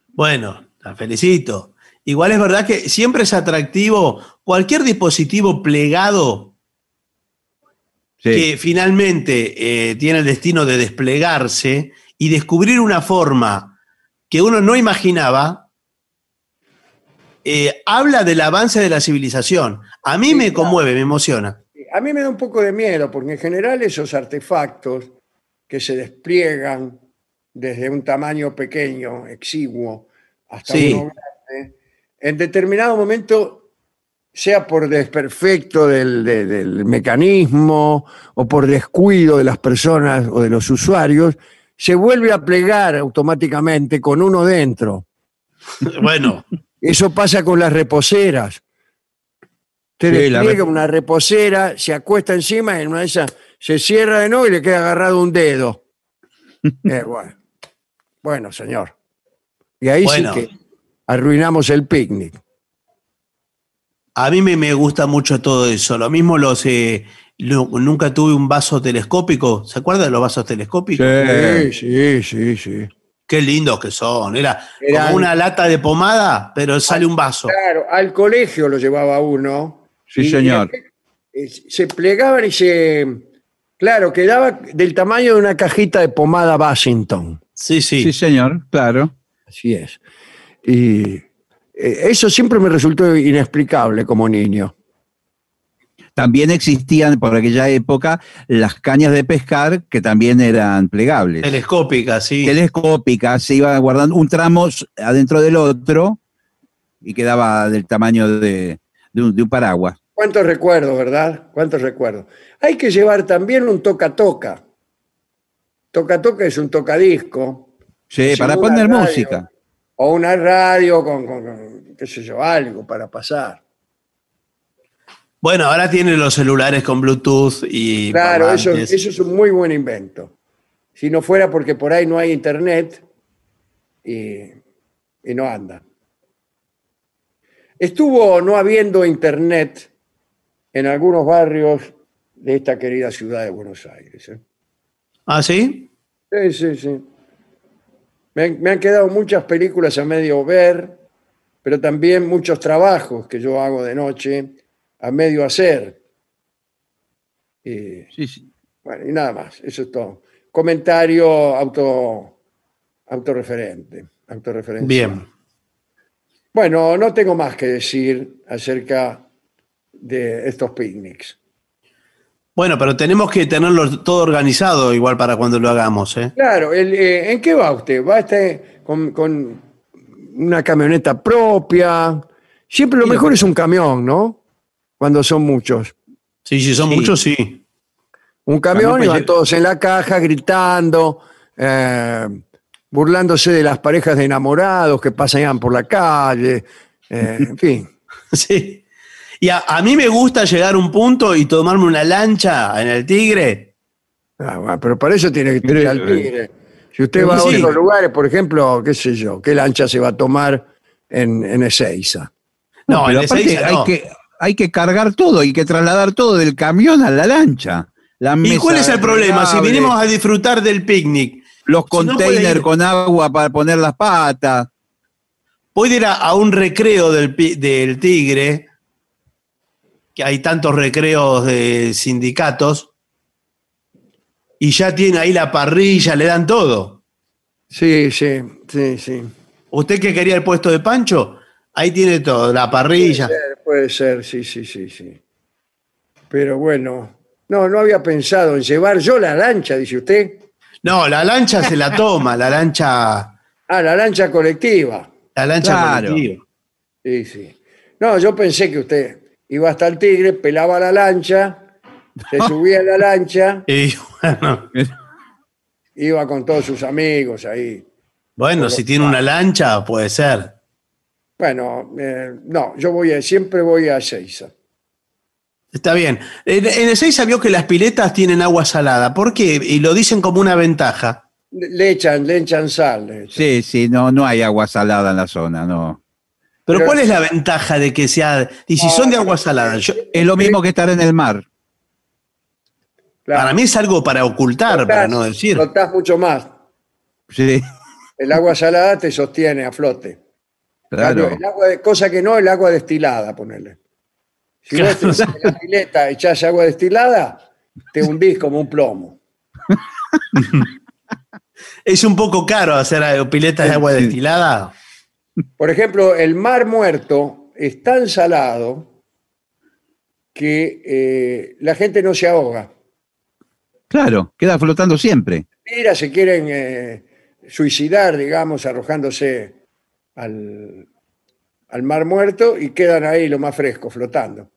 Bueno, la felicito. Igual es verdad que siempre es atractivo cualquier dispositivo plegado Sí. que finalmente eh, tiene el destino de desplegarse y descubrir una forma que uno no imaginaba, eh, habla del avance de la civilización. A mí me conmueve, me emociona. A mí me da un poco de miedo, porque en general esos artefactos que se despliegan desde un tamaño pequeño, exiguo, hasta Sí. uno grande, en determinado momento, sea por desperfecto del, de- del mecanismo o por descuido de las personas o de los usuarios, se vuelve a plegar automáticamente con uno dentro. Bueno, [laughs] Eso pasa con las reposeras. Te Sí, la despliega rep- una reposera, se acuesta encima y en una de esas se cierra de nuevo y le queda agarrado un dedo. [laughs] Eh, bueno. Bueno, señor. Y ahí Bueno. sí que arruinamos el picnic. A mí me, me gusta mucho todo eso. Lo mismo los... eh, lo- nunca tuve un vaso telescópico. ¿Se acuerdan de los vasos telescópicos? Sí, sí, sí, sí. Qué lindos que son. Era Eran- como una lata de pomada, pero sale un vaso. Claro, al colegio lo llevaba uno. Sí, y- señor. y, eh, se plegaban y se. Claro, quedaba del tamaño de una cajita de pomada Washington. Sí, sí. Sí, señor, claro. Así es. Y eso siempre me resultó inexplicable como niño. También existían por aquella época las cañas de pescar que también eran plegables. Telescópica, sí. Telescópicas, se iba guardando un tramo adentro del otro y quedaba del tamaño de, de un, de un paraguas. ¿Cuántos recuerdos, verdad? ¿Cuántos recuerdos? Hay que llevar también un toca-toca. Toca-toca es un tocadisco. Sí, para poner radio. música. O una radio con, con- con, qué sé yo, algo para pasar. Bueno, ahora tiene los celulares con Bluetooth y. Claro, eso, eso es un muy buen invento. Si no fuera porque por ahí no hay internet y, y no anda. Estuvo no habiendo internet en algunos barrios de esta querida ciudad de Buenos Aires. ¿eh? ¿Ah, sí? Sí, sí, sí. Me han, me han quedado muchas películas a medio ver, pero también muchos trabajos que yo hago de noche a medio hacer. Y, Sí, sí. bueno, y nada más, eso es todo. Comentario auto, autorreferente. Bien. Bueno, no tengo más que decir acerca de estos picnics. Bueno, pero tenemos que tenerlo todo organizado igual para cuando lo hagamos, ¿eh? Claro, el, eh, ¿en qué va usted? ¿Va este con, con una camioneta propia? Siempre lo mejor es un camión, ¿no? Cuando son muchos. Sí, si son Sí. muchos, sí. Un camión y van todos en la caja gritando, eh, burlándose de las parejas de enamorados que pasan por la calle, eh, en fin. [laughs] Sí. Y a, a mí me gusta llegar a un punto y tomarme una lancha en el Tigre. Ah, bueno, pero para eso tiene que ir al tigre. Si usted va a otros lugares, por ejemplo, qué sé yo, ¿qué lancha se va a tomar en, en Ezeiza? No, pero en aparte Ezeiza hay, no. que, hay que cargar todo, hay que trasladar todo del camión a la lancha. La ¿Y cuál es el problema? Si vinimos a disfrutar del picnic, Los si no containers con agua para poner las patas. puede ir a, a un recreo del, pi- del Tigre, que hay tantos recreos de sindicatos, y ya tiene ahí la parrilla, le dan todo. Sí, sí, sí, sí. ¿Usted que quería el puesto de Pancho? Ahí tiene todo, la parrilla. Puede ser, puede ser, sí, sí, sí, sí. Pero bueno, No, no había pensado en llevar yo la lancha, dice usted. No, la lancha se la toma, la lancha, Ah, la lancha colectiva. la lancha Claro. colectiva. Sí, sí. No, yo pensé que usted iba hasta el Tigre, pelaba la lancha, se [laughs] subía a la lancha, Y bueno, iba con todos sus amigos ahí. bueno, si tiene una lancha, puede ser. Bueno, eh, no, yo voy a, siempre voy a Seiza. Está bien. En, en Ezeiza vio que las piletas tienen agua salada. ¿Por qué? Y lo dicen como una ventaja. Le le echan, le echan sal. le echan. Sí, sí, no, no hay agua salada en la zona, no. Pero, Pero- ¿cuál es la ventaja de que sea... Y si son de agua salada, yo- Es lo mismo que estar en el mar. Claro. para mí es algo para ocultar, para no decir. Flotás mucho más. Sí, El agua salada te sostiene a flote. claro. El agua de- cosa que no, el agua destilada, ponerle. Si vos te- en la pileta echás agua destilada, te hundís como un plomo. [laughs] Es un poco caro hacer piletas de agua destilada. Por ejemplo, el mar muerto es tan salado que eh, la gente no se ahoga. Claro, queda flotando siempre. Mira, se quieren eh, suicidar, digamos, arrojándose al, al mar muerto y quedan ahí lo más fresco, flotando.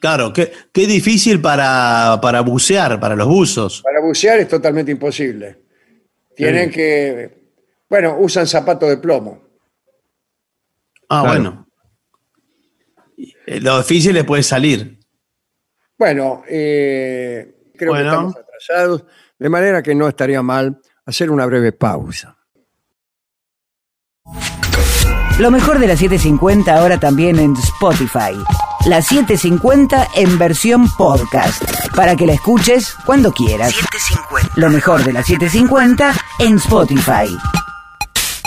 Claro, qué, qué difícil para, para bucear, para los buzos. Para bucear es totalmente imposible. Tienen Sí. que, bueno, usan zapatos de plomo. Ah, Claro. bueno. Lo difícil es poder salir. Bueno, eh, creo Bueno. que estamos atrasados, de manera que no estaría mal hacer una breve pausa. Lo mejor de la 750 ahora también en Spotify. La 750 en versión podcast. Para que la escuches cuando quieras. Lo mejor de la 750 en Spotify.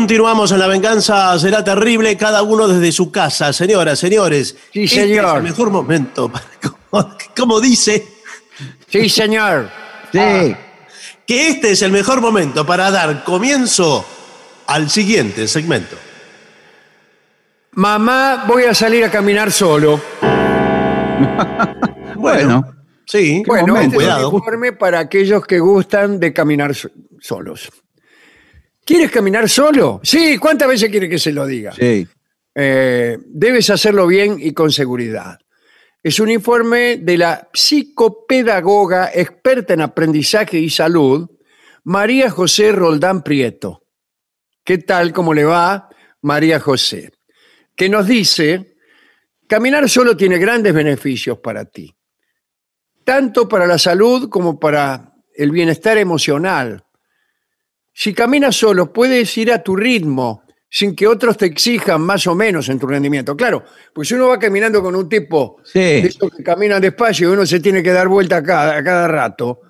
Continuamos en La Venganza Será Terrible, cada uno desde su casa. Señoras, señores. Sí, este señor. es el mejor momento, para- como, como dice, Sí, señor. Sí, que este es el mejor momento para dar comienzo al siguiente segmento. Mamá, voy a salir a caminar solo. [laughs] bueno, Sí, Bueno, este es un cuidado. informe para aquellos que gustan de caminar so- solos. ¿Quieres caminar solo? Sí, ¿cuántas veces quiere que se lo diga? sí. Eh, debes hacerlo bien y con seguridad. Es un informe de la psicopedagoga experta en aprendizaje y salud, María José Roldán Prieto. ¿Qué tal? ¿Cómo le va, María José? Que nos dice, caminar solo tiene grandes beneficios para ti, tanto para la salud como para el bienestar emocional. Si caminas solo, puedes ir a tu ritmo, sin que otros te exijan más o menos en tu rendimiento. Claro, pues si uno va caminando con un tipo Sí. de esos que caminan despacio y uno se tiene que dar vuelta a cada, a cada rato,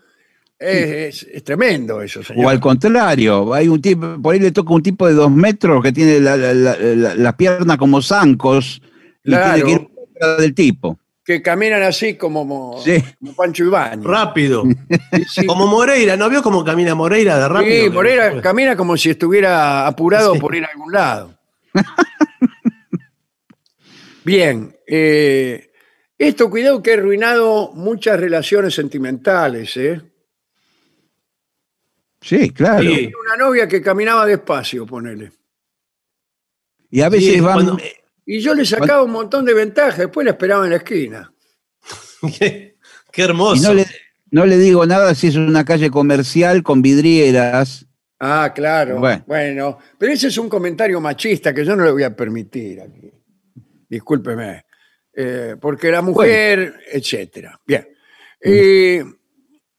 es, es- es tremendo eso, señor. O al contrario, hay un tipo, por ahí le toca un tipo de dos metros que tiene la, la, la- la- la pierna como zancos y Claro. tiene que ir del tipo. Que caminan así como, Sí. como Pancho Ibáñez. Rápido. Sí, Como Moreira, ¿no vio cómo camina Moreira de rápido? Sí, Moreira camina como si estuviera apurado por ir a algún lado. [laughs] Bien, eh, esto cuidado que ha arruinado muchas relaciones sentimentales. ¿eh? Sí, claro. Sí. Tenía Una novia que caminaba despacio, ponele. Y a veces Sí, van. cuando- Y yo le sacaba un montón de ventajas, después la esperaba en la esquina. [laughs] qué, qué Y hermoso. no le, no le digo nada si es una calle comercial con vidrieras. Ah, claro. Bueno. Bueno. pero ese es un comentario machista que yo no le voy a permitir aquí. Discúlpeme. Eh, porque la mujer, etcétera. Bien. Eh,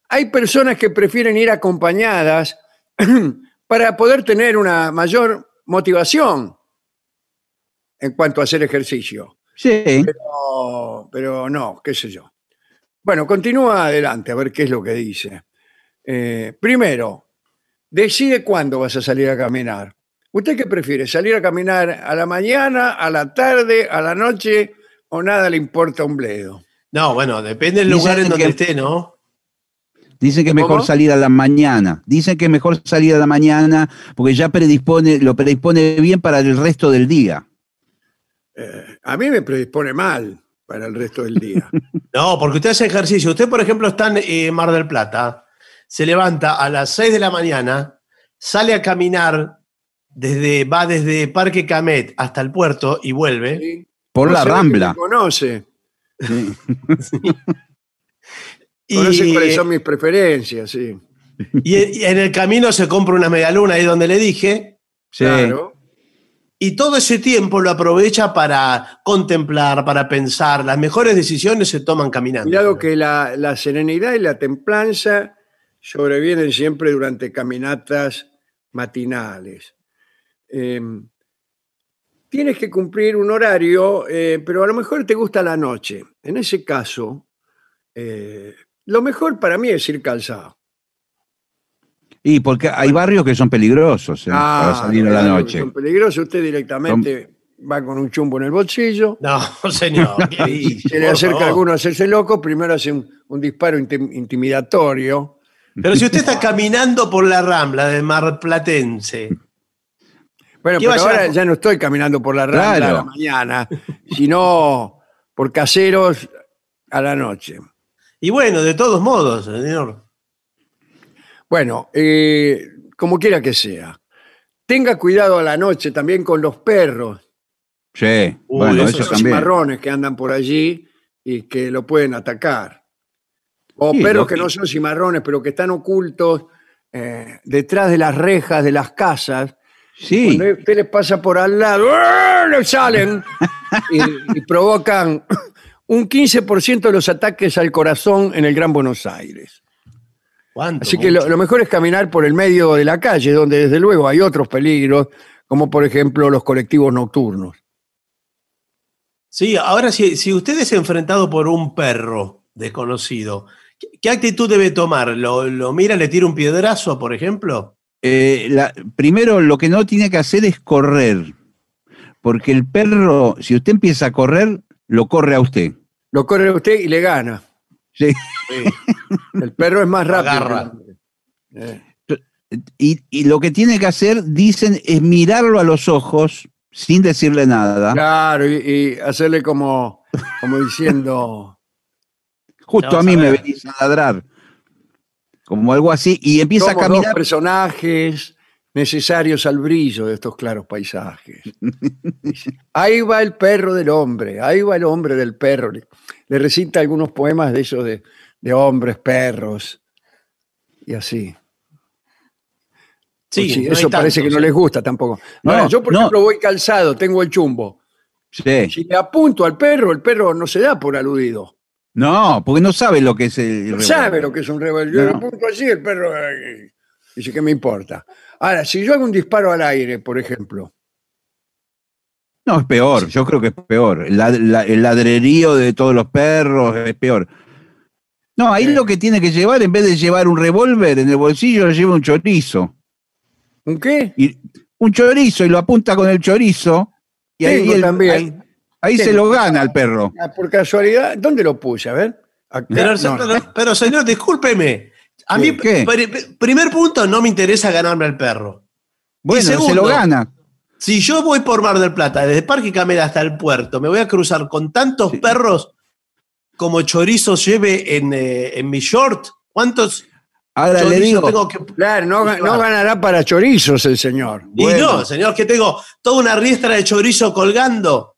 hay personas que prefieren ir acompañadas [clears throat] para poder tener una mayor motivación en cuanto a hacer ejercicio. Sí. Pero, pero no, qué sé yo. Bueno, continúa adelante a ver qué es lo que dice. Eh, primero, decide cuándo vas a salir a caminar. ¿Usted qué prefiere? ¿Salir a caminar a la mañana, a la tarde, a la noche o nada le importa un bledo? No, bueno, depende del lugar en donde que- esté, ¿no? Dicen que es mejor salir a la mañana. Dicen que es mejor salir a la mañana porque ya predispone, lo predispone bien para el resto del día. Eh, a mí me predispone mal para el resto del día. [laughs] No, porque usted hace ejercicio. Usted, por ejemplo, está en eh, Mar del Plata, se levanta a las 6 de la mañana, sale a caminar, desde, va desde Parque Camet hasta el puerto y vuelve. ¿sí? Por No la rambla. me conoce, Sí. [laughs] conoce Y, cuáles son mis preferencias, sí. y- y en el camino se compra una medialuna ahí donde le dije. Sí. Claro. Y todo ese tiempo lo aprovecha para contemplar, para pensar. Las mejores decisiones se toman caminando. Cuidado que la, serenidad y la templanza sobrevienen siempre durante caminatas matinales. Eh, tienes que cumplir un horario, eh, pero a lo mejor te gusta la noche. En ese caso, eh, lo mejor para mí es ir calzado. Y porque hay barrios que son peligrosos eh, para Ah, salir a la claro, noche. Son peligrosos. Usted directamente va con un chumbo en el bolsillo. No, [laughs] señor. [laughs] ¿qué y se le acerca a alguno a hacerse loco, primero hace un, un disparo intim- intimidatorio. Pero si usted está caminando por la rambla de Mar Platense, Bueno, ¿Qué pero ahora ya no estoy caminando por la rambla a la Claro. mañana, sino por caseros a la noche. y bueno, de todos modos, señor. Bueno, eh, como quiera que sea. Tenga cuidado a la noche también con los perros, Sí, Uy, bueno, eso eso esos también. cimarrones que andan por allí y que lo pueden atacar. O Sí, perros que que- no son cimarrones, pero que están ocultos eh, detrás de las rejas de las casas. Sí, Cuando usted les pasa por al lado, ¡ah! le salen [laughs] y, y provocan un 15% de los ataques al corazón en el Gran Buenos Aires. ¿Cuánto? Así que lo, mejor es caminar por el medio de la calle, donde desde luego hay otros peligros, como por ejemplo los colectivos nocturnos. Sí, ahora si, si usted es enfrentado por un perro desconocido, ¿qué, qué actitud debe tomar? ¿Lo, lo mira, le tira un piedrazo, por ejemplo? Eh, la- primero lo que no tiene que hacer es correr, porque el perro, si usted empieza a correr, lo corre a usted. Lo corre usted y le gana. Sí. El perro es más rápido. agarra. Eh, Y, y lo que tiene que hacer, dicen, es mirarlo a los ojos sin decirle nada. Claro, y, y hacerle como, como diciendo, [laughs] Justo a mí a me venís a ladrar. Como algo así. Y empieza a dos caminar. personajes necesarios al brillo de estos claros paisajes. [laughs] Ahí va el perro del hombre, ahí va el hombre del perro. Le, recita algunos poemas de esos de, de hombres, perros, y así. Sí, Pues sí, no eso parece que no sí. les gusta tampoco. No, Ahora, yo, por no. ejemplo, voy calzado, tengo el chumbo. Sí. Si le apunto al perro, el perro no se da por aludido. No, porque no sabe lo que es el. No sabe lo que es un revólver. Yo le apunto así, el perro eh, dice que me importa. Ahora, si yo hago un disparo al aire, por ejemplo, No, es peor. Yo creo que es peor. El, lad- la- el ladrerío de todos los perros es peor. No, ahí Eh. lo que tiene que llevar, en vez de llevar un revólver en el bolsillo, lleva un chorizo. ¿un qué? Y, un chorizo y lo apunta con el chorizo. Y ahí, el- también. ahí, ahí se lo gana el perro. Ah, Por casualidad, ¿dónde lo puse? A ver. Acá. Pero, No, pero- pero, señor, discúlpeme. A mí, ¿Qué? pri- primer punto, no me interesa ganarme al perro. Bueno, se segundo, lo gana. Si yo voy por Mar del Plata, desde Parque Camela hasta el puerto, me voy a cruzar con tantos Sí. perros como chorizos lleve en, eh, en mi short. ¿Cuántos Ahora le digo, tengo que.? Claro, no, ga- no ganará para chorizos el señor. Y Bueno. no, señor, que tengo toda una riestra de chorizo colgando.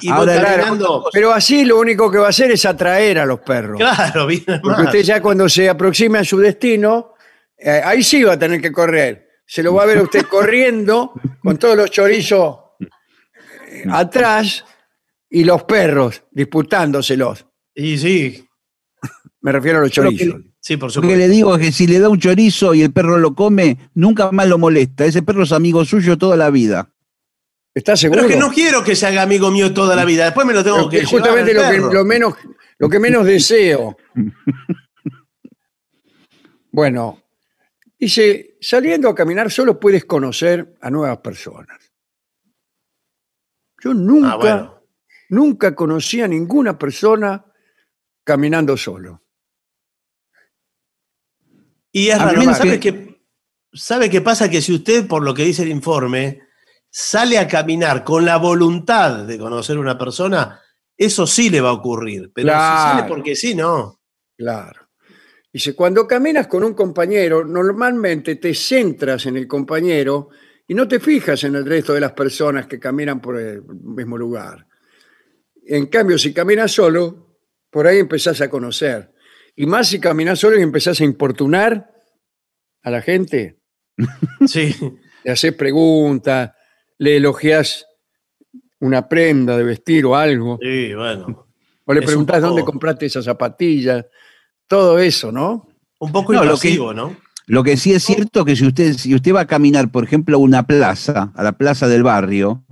Y Ahora, claro. Pero así lo único que va a hacer es atraer a los perros. Claro, bien. Porque usted ya cuando se aproxime a su destino, eh, ahí sí va a tener que correr. Se lo va a ver a usted corriendo con todos los chorizos atrás y los perros disputándoselos. Y sí. Me refiero a los que- chorizos. Sí, por Lo que supuesto. le digo es que si le da un chorizo y el perro lo come, nunca más lo molesta. Ese perro es amigo suyo toda la vida. ¿Estás seguro? Pero es que no quiero que se haga amigo mío toda la vida. Después me lo tengo Pero que que justamente lo llevar al que, perro. lo, menos, lo que menos deseo. [laughs] Bueno, dice, saliendo a caminar solo puedes conocer a nuevas personas. Yo nunca, Ah, bueno. nunca conocí a ninguna persona caminando solo. Y es menos ¿sabe que- qué, ¿sabe qué pasa? Que si usted, por lo que dice el informe, sale a caminar con la voluntad de conocer a una persona, eso sí le va a ocurrir. Pero Claro. si sale porque sí, no. Claro. Dice, cuando caminas con un compañero, normalmente te centras en el compañero y no te fijas en el resto de las personas que caminan por el mismo lugar. En cambio, si caminas solo, por ahí empezás a conocer. Y más si caminas solo y empezás a importunar a la gente, Sí. [laughs] le haces preguntas, le elogias una prenda de vestir o algo, Sí, bueno. o le preguntás dónde compraste esas zapatillas, todo eso, ¿no? Un poco No, lo que- invasivo, ¿no? Lo que sí es cierto que si usted, si usted va a caminar, por ejemplo, a una plaza, a la plaza del barrio,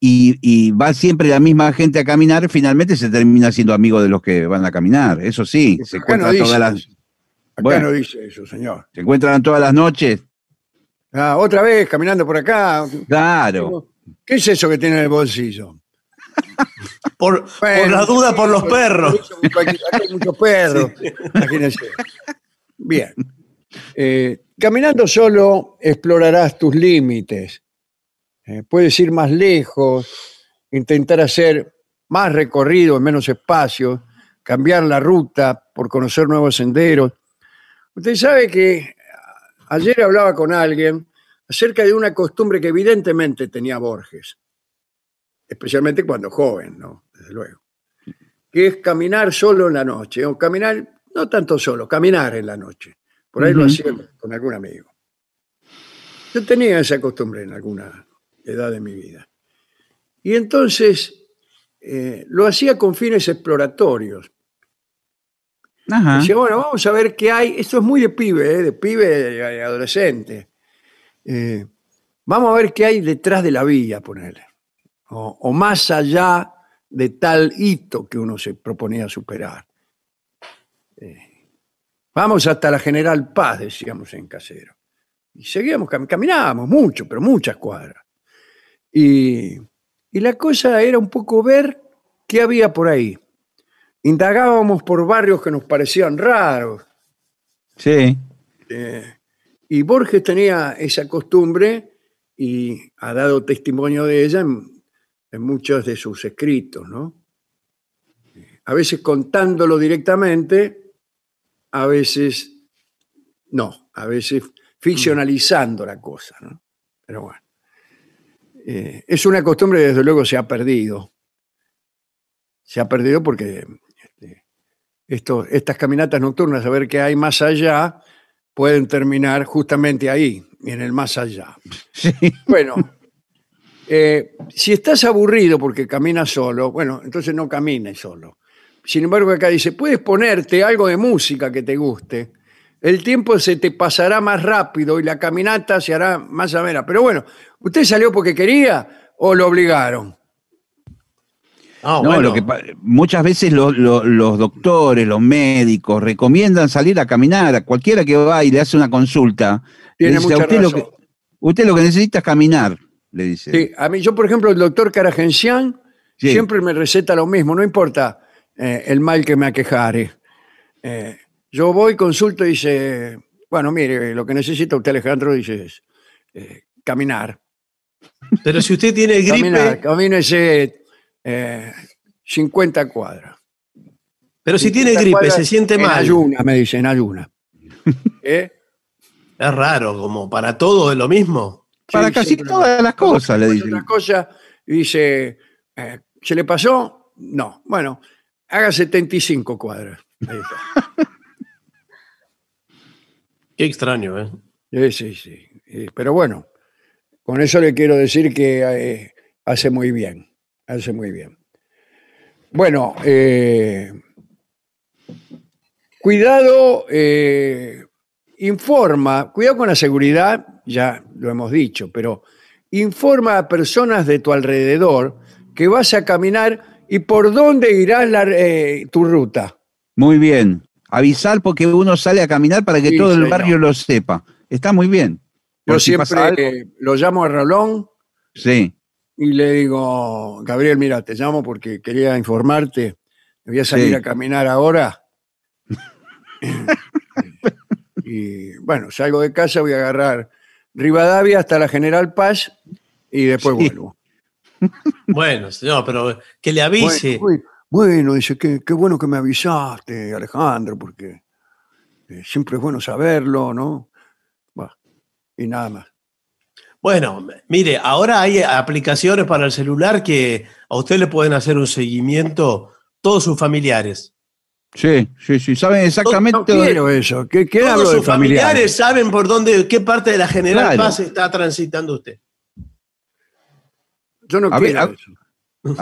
y, y va siempre la misma gente a caminar, finalmente se termina siendo amigo de los que van a caminar. Eso sí, se Acá no encuentran dice todas las. Acá Bueno. no dice eso, señor. se encuentran todas las noches. Ah, otra vez caminando por acá. Claro. ¿Qué es eso que tiene en el bolsillo? Por, la duda, por los por- perros. por- Acá hay muchos perros. [laughs] Imagínense. Bien. Eh, caminando solo explorarás tus límites. Eh, puedes ir más lejos, intentar hacer más recorrido en menos espacio, cambiar la ruta por conocer nuevos senderos. Usted sabe que ayer hablaba con alguien acerca de una costumbre que evidentemente tenía Borges, especialmente cuando joven, ¿no? Desde luego, que es caminar solo en la noche, o caminar, no tanto solo, caminar en la noche. Por ahí lo hacía con algún amigo. Yo tenía esa costumbre en alguna edad de mi vida. Y entonces eh, lo hacía con fines exploratorios. Ajá. Decía, bueno, vamos a ver qué hay. Esto es muy de pibe, ¿eh? de pibe y adolescente. Eh, vamos a ver qué hay detrás de la villa, ponerle. O, o más allá de tal hito que uno se proponía superar. Eh, vamos hasta la General Paz, decíamos en casero. Y seguíamos, cam- caminábamos mucho, pero muchas cuadras. Y, y la cosa era un poco ver qué había por ahí. Indagábamos por barrios que nos parecían raros. Sí. eh, y Borges tenía esa costumbre y ha dado testimonio de ella en, en muchos de sus escritos, ¿no? A veces contándolo directamente, a veces no, a veces ficcionalizando la cosa, ¿no? Pero bueno. Eh, es una costumbre que desde luego se ha perdido. Se ha perdido porque este, esto- estas caminatas nocturnas, a ver qué hay más allá, pueden terminar justamente ahí, en el más allá. Sí. Bueno, eh, si estás aburrido porque caminas solo, bueno, entonces no camines solo. Sin embargo, acá dice, puedes ponerte algo de música que te guste. El tiempo se te pasará más rápido y la caminata se hará más amena. Pero bueno, ¿usted salió porque quería o lo obligaron? Ah, No, bueno. lo que pa- muchas veces lo- lo- los doctores, los médicos recomiendan salir a caminar. A cualquiera que va y le hace una consulta, le Tiene dice, mucha usted lo, razón. que, usted lo que necesita es caminar, le dice. Sí, a mí, yo, por ejemplo, el doctor Caragencián Sí. siempre me receta lo mismo, no importa eh, el mal que me aquejare. Eh, yo voy, consulto y dice, bueno, mire, lo que necesita usted, Alejandro, dice, es eh, caminar. Pero si usted tiene gripe, Caminar, camínese eh, 50 cuadras. pero si 50 tiene gripe, se siente En mal. ayuna, me dice, en ayuna. [laughs] ¿Eh? Es raro, como para todo es lo mismo. Para Sí, casi todas las cosas, le dicen. Otra cosa, y dice, eh, ¿se le pasó? No. Bueno, haga 75 cuadras. Ahí está. [laughs] Qué extraño, ¿eh? Sí, sí, sí. Eh, Pero bueno, con eso le quiero decir que eh, hace muy bien. Hace muy bien. Bueno, eh, Cuidado, eh, informa, cuidado con la seguridad, ya lo hemos dicho, pero informa a personas de tu alrededor que vas a caminar y por dónde irás la- eh, tu ruta. Muy bien. Avisar porque uno sale a caminar para que Sí, todo el señor. barrio lo sepa. Está muy bien. Yo si siempre eh, lo llamo a Rolón Sí. y le digo, Gabriel, mira, te llamo porque quería informarte, voy a salir Sí. a caminar ahora. [laughs] y bueno, salgo de casa, voy a agarrar Rivadavia hasta la General Paz y después Sí. vuelvo. [laughs] Bueno, señor, pero que le avise. Bueno, bueno, dice, qué, qué bueno que me avisaste, Alejandro, porque eh, siempre es bueno saberlo, ¿no? Bah, y nada más. Bueno, mire, ahora hay aplicaciones para el celular que a usted le pueden hacer un seguimiento todos sus familiares. Sí, sí, sí. Saben exactamente. No quiero eso. ¿Qué, qué hablo Todos de sus familiares familiares? saben por dónde, qué parte de la General Claro. Paz está transitando usted. Yo no A quiero a- eso.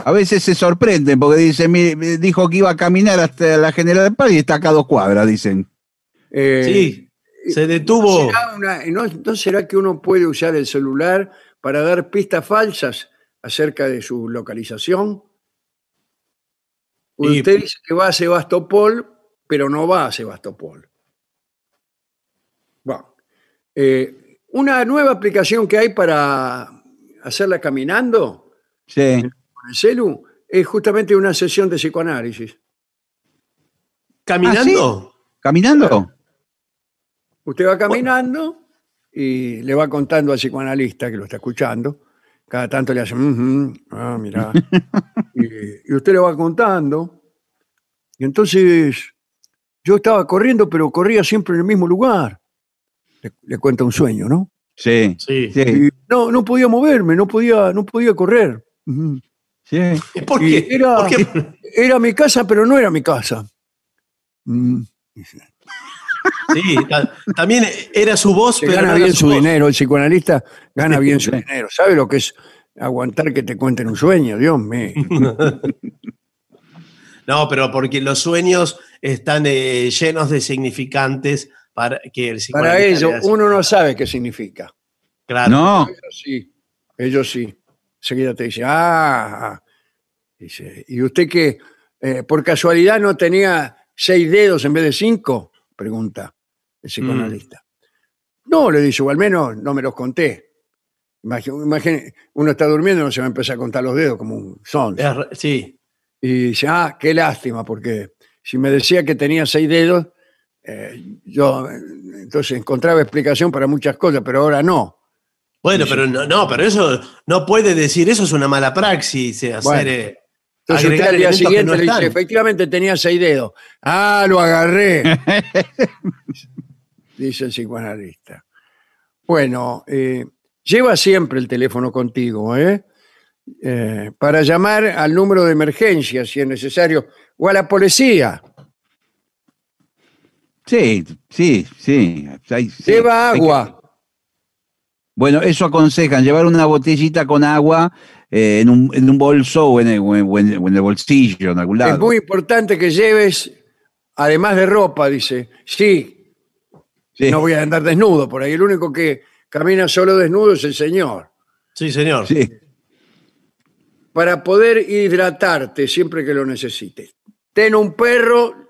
A veces se sorprenden porque dicen, "Mire, me dijo que iba a caminar hasta la General Paz y está acá a dos cuadras, dicen. Eh, Sí, se detuvo. ¿será una- no, ¿No será que uno puede usar el celular para dar pistas falsas acerca de su localización? Y- Usted dice que va a Sebastopol, pero no va a Sebastopol. Bueno, eh, una nueva aplicación que hay para hacerla caminando Sí. con el celu es justamente una sesión de psicoanálisis. ¿Caminando? ¿Caminando? Usted va caminando y le va contando al psicoanalista que lo está escuchando. Cada tanto le hace, "Ujú, ah, mira. [laughs] y, y usted le va contando. Y entonces yo estaba corriendo, pero corría siempre en el mismo lugar. Le, le cuenta un sueño, ¿no? Sí. Sí. No, no podía moverme, no podía, no podía correr. Sí. ¿Por Y qué? Era, ¿Por qué? era mi casa, pero no era mi casa. Mm. Sí, ta- también era su voz, Se pero gana bien su voz. dinero, el psicoanalista gana bien su dinero. ¿Sabe lo que es aguantar que te cuenten un sueño? Dios mío. [laughs] No, pero porque los sueños están eh, llenos de significantes para que el Para psicoanalista ello, uno no sabe qué significa. Claro. No. Ellos sí, ellos sí. Enseguida te dice, ah, dice, ¿y usted que por casualidad no tenía seis dedos en vez de cinco? Pregunta el psicoanalista. No, le dice, o al menos no me los conté. Imagine, uno está durmiendo y no se va a empezar a contar los dedos como un son. Sí. Y dice, ah, qué lástima, porque si me decía que tenía seis dedos, eh, yo eh, entonces encontraba explicación para muchas cosas, pero ahora no. Bueno, pero no, no, pero eso no puede decir, eso es una mala praxis, eh, hacer, Bueno. Entonces usted al día siguiente no le dice, efectivamente tenía seis dedos. Ah, lo agarré. [laughs] dice el psicoanalista. Bueno, eh, lleva siempre el teléfono contigo, ¿eh? Eh, Para llamar al número de emergencia si es necesario, o a la policía. Sí, sí, sí. Hay- sí. Lleva Hay que- agua. Bueno, eso aconsejan, llevar una botellita con agua eh, en, un, en un bolso o en, el, o en- o en- o en el bolsillo, en algún lado. Es muy importante que lleves, además de ropa, dice. Sí, Sí. no voy a andar desnudo por ahí. El único que camina solo desnudo es el señor. Sí, señor. Sí. Para poder hidratarte siempre que lo necesites. Ten un perro.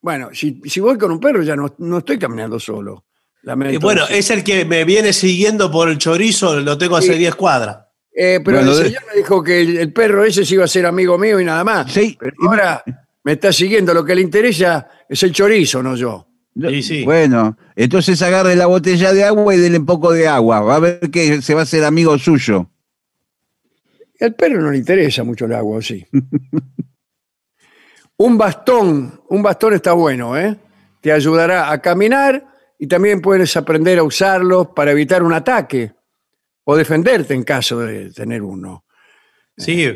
Bueno, si, si voy con un perro ya no, no estoy caminando solo. Lamento Y bueno, es el que me viene siguiendo por el chorizo, lo tengo hace Sí. 10 cuadras. Eh, pero Bueno, el de- señor me dijo que el, el perro ese se iba a ser amigo mío y nada más. Sí. Pero ahora me está siguiendo. Lo que le interesa es el chorizo, no yo. Sí, sí. Bueno, entonces agarre la botella de agua y dele un poco de agua. Va a ver que se va a hacer amigo suyo. Al perro no le interesa mucho el agua, ¿o sí. [laughs] un bastón, un bastón está bueno, ¿eh? Te ayudará a caminar y también puedes aprender a usarlos para evitar un ataque o defenderte en caso de tener uno. Sí,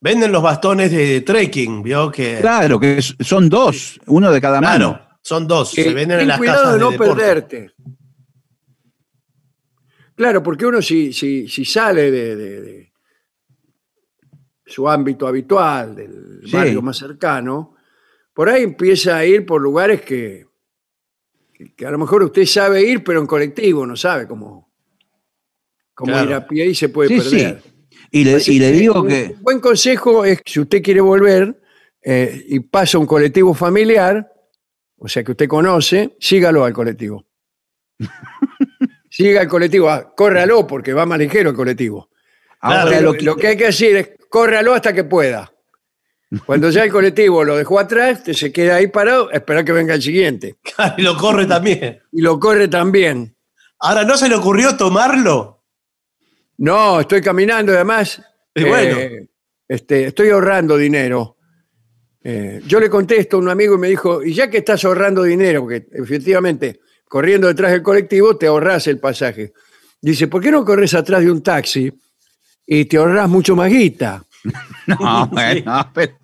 venden los bastones de trekking, vio que. Claro, que son dos, uno de cada mano. Claro, son dos, Eh, se venden en ten las cuidado casas de no deporte. perderte. Claro, porque uno si, si, si sale de, de- de su ámbito habitual, del Sí. barrio más cercano, por ahí empieza a ir por lugares que, que- a lo mejor usted sabe ir, pero en colectivo, no sabe cómo, cómo Claro. ir a pie y se puede Sí, perder. sí. Y le, y le que digo un que. buen consejo es que si usted quiere volver eh, y pasa un colectivo familiar, o sea que usted conoce, sígalo al colectivo. [laughs] Siga el colectivo, ah, córralo porque va más ligero el colectivo. Ahora lo lo, que- que hay que decir es córralo hasta que pueda. Cuando ya el colectivo lo dejó atrás, usted se queda ahí parado, a esperar que venga el siguiente. [laughs] Y lo corre también. Y lo corre también. Ahora, ¿no se le ocurrió tomarlo? No, estoy caminando además. Y bueno. eh, este, estoy ahorrando dinero. Eh, yo le contesto a un amigo y me dijo, y ya que estás ahorrando dinero, porque efectivamente corriendo detrás del colectivo te ahorras el pasaje. Dice, ¿por qué no corres atrás de un taxi y te ahorras mucho más guita? [laughs] No, [laughs] bueno, pero.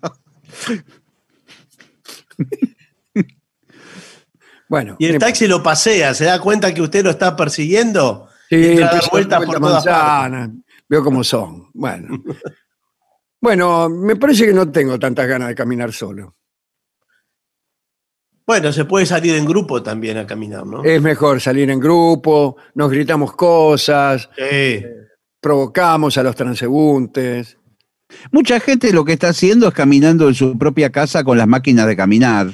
Bueno, Y el taxi lo pasea, se da cuenta que usted lo está persiguiendo Sí, y entra a dar vueltas por todas partes. Veo cómo son. Bueno. bueno, me parece que no tengo tantas ganas de caminar solo. Bueno, se puede salir en grupo también a caminar, ¿no? Es mejor salir en grupo, nos gritamos cosas, Sí. provocamos a los transeúntes. Mucha gente lo que está haciendo es caminando en su propia casa con las máquinas de caminar.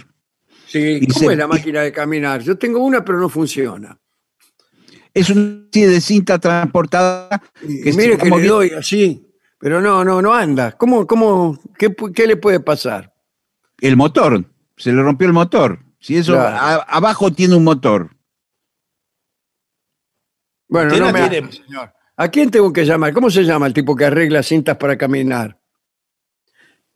Sí, Y ¿cómo se- es la máquina de caminar? Yo tengo una, pero no funciona. Es una especie de cinta transportada. Y que mire que le doy así, pero no, no, no anda. ¿Cómo, cómo, qué, qué le puede pasar? El motor. Se le rompió el motor. Si eso, Claro. a- abajo tiene un motor. Bueno, no me tiene- señor. ¿A quién tengo que llamar? ¿Cómo se llama el tipo que arregla cintas para caminar?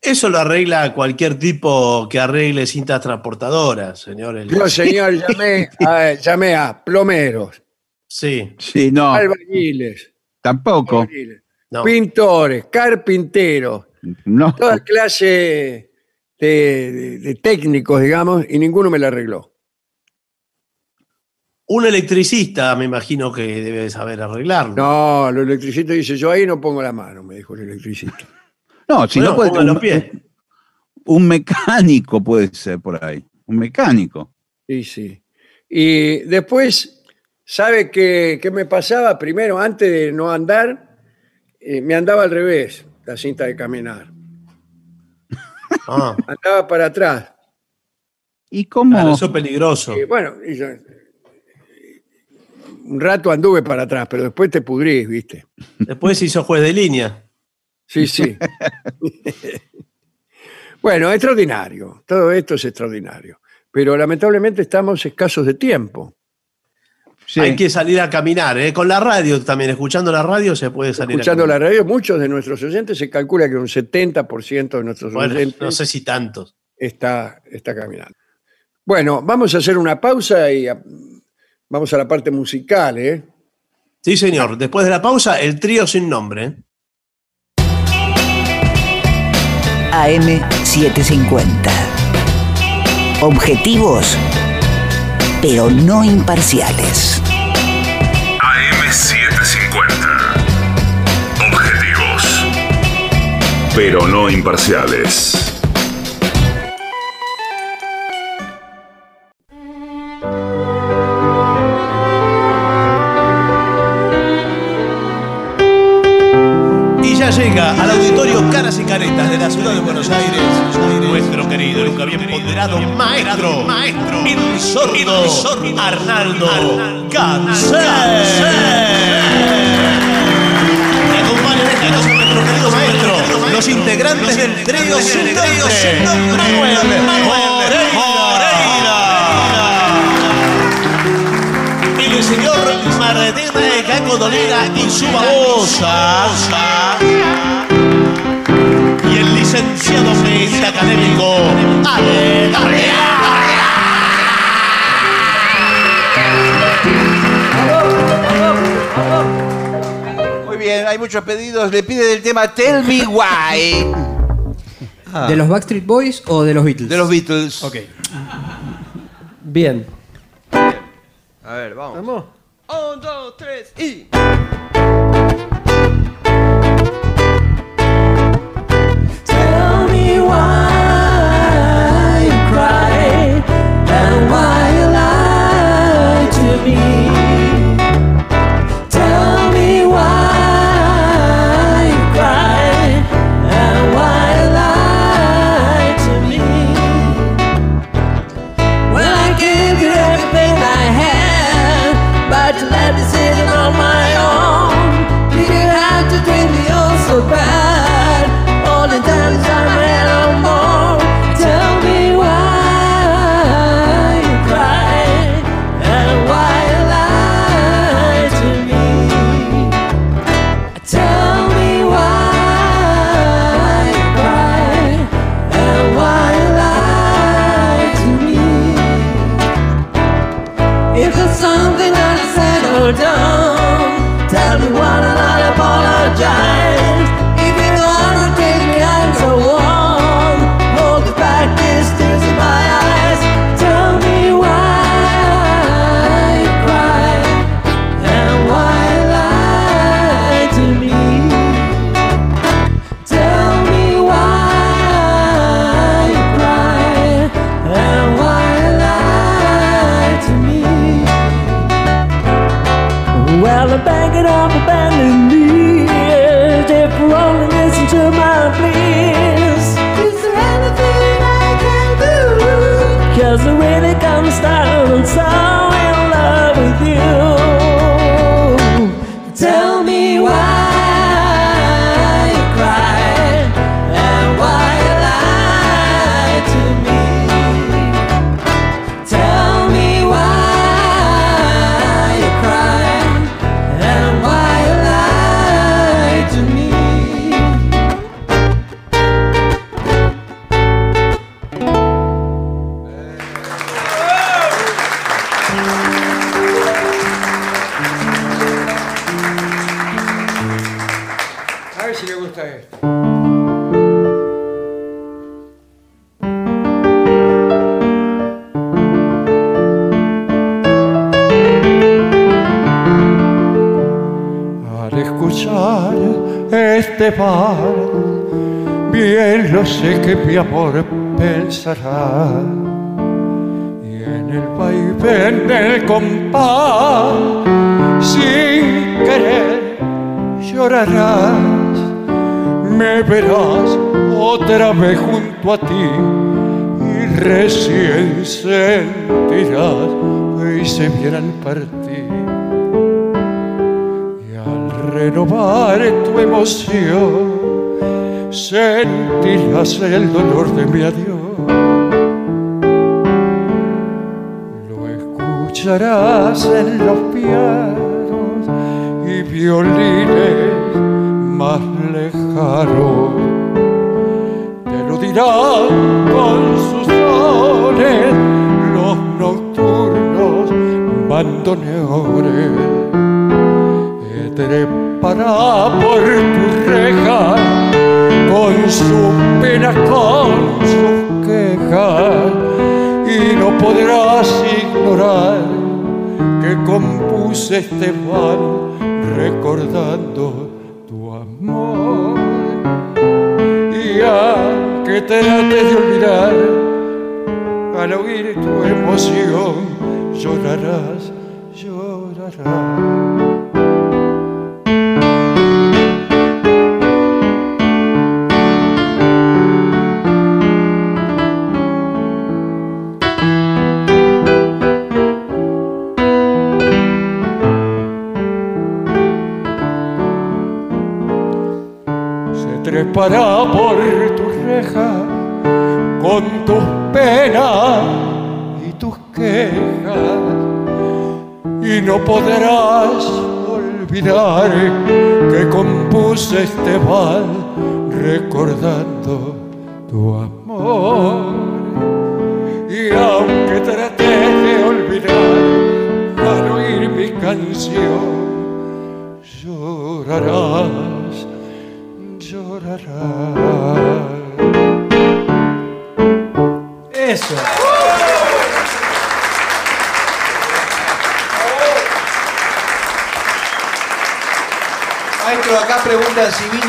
Eso lo arregla cualquier tipo que arregle cintas transportadoras, señor. El- Yo, señor, llamé a, llamé a plomeros, Sí, Sí, no, albañiles, tampoco. albañiles, no. pintores, carpinteros, No. toda clase de, de- de técnicos, digamos, y ninguno me la arregló. Un electricista me imagino que debe saber arreglarlo. No, el electricista dice, yo ahí no pongo la mano, me dijo el electricista. No, si Bueno, no puede ponga los un, pies. un mecánico puede ser por ahí. Un mecánico. Sí, sí. Y después, ¿sabe qué, qué me pasaba? Primero, antes de no andar, eh, me andaba al revés, la cinta de caminar. Ah, Andaba para atrás. ¿Y cómo? claro, eso es peligroso. Y bueno, y yo, un rato anduve para atrás, pero después te pudrís, ¿viste? Después se hizo juez de línea. Sí, sí. [laughs] bueno, extraordinario. Todo esto es extraordinario. Pero lamentablemente estamos escasos de tiempo. Sí. Hay que salir a caminar, ¿eh? Con la radio también, escuchando la radio se puede salir Escuchando a la radio, muchos de nuestros oyentes se calcula que un 70% de nuestros Bueno, oyentes no sé si tantos. está, está caminando. Bueno, vamos a hacer una pausa y a- vamos a la parte musical, ¿eh? Sí, señor. Después de la pausa, el trío sin nombre. ¿eh? AM750. Objetivos, pero no imparciales. AM750. Objetivos. Pero no imparciales. Caretas de la ciudad de Buenos Aires, nuestro querido, nunca bien ponderado maestro, maestro, el sordo, Arnaldo nuestro querido maestro, los integrantes del trío sin nombre, Manuel Moreira. Y el señor Martín de Caco Dolera y su babosa. Licenciado mente académico Ale Muy bien, hay muchos pedidos. Le piden el tema Tell Me Why ¿De los Backstreet Boys o de los Beatles? de los Beatles. Ok. Bien. A ver, vamos. ¿Vamos? Un, dos, tres y. amor pensará. Y en el vaivén del compás, sin querer, llorarás. Me verás otra vez junto a ti y recién sentirás que se vieran partir renovar tu emoción, sentirás el dolor de mi adiós. Lo escucharás en los pianos y violines más lejanos. Te lo dirán con sus sones los nocturnos bandoneones trepará por tu reja con su pena, con sus quejas y no podrás ignorar que compuse este mal recordando tu amor y aunque trates de olvidar al oír tu emoción llorarás.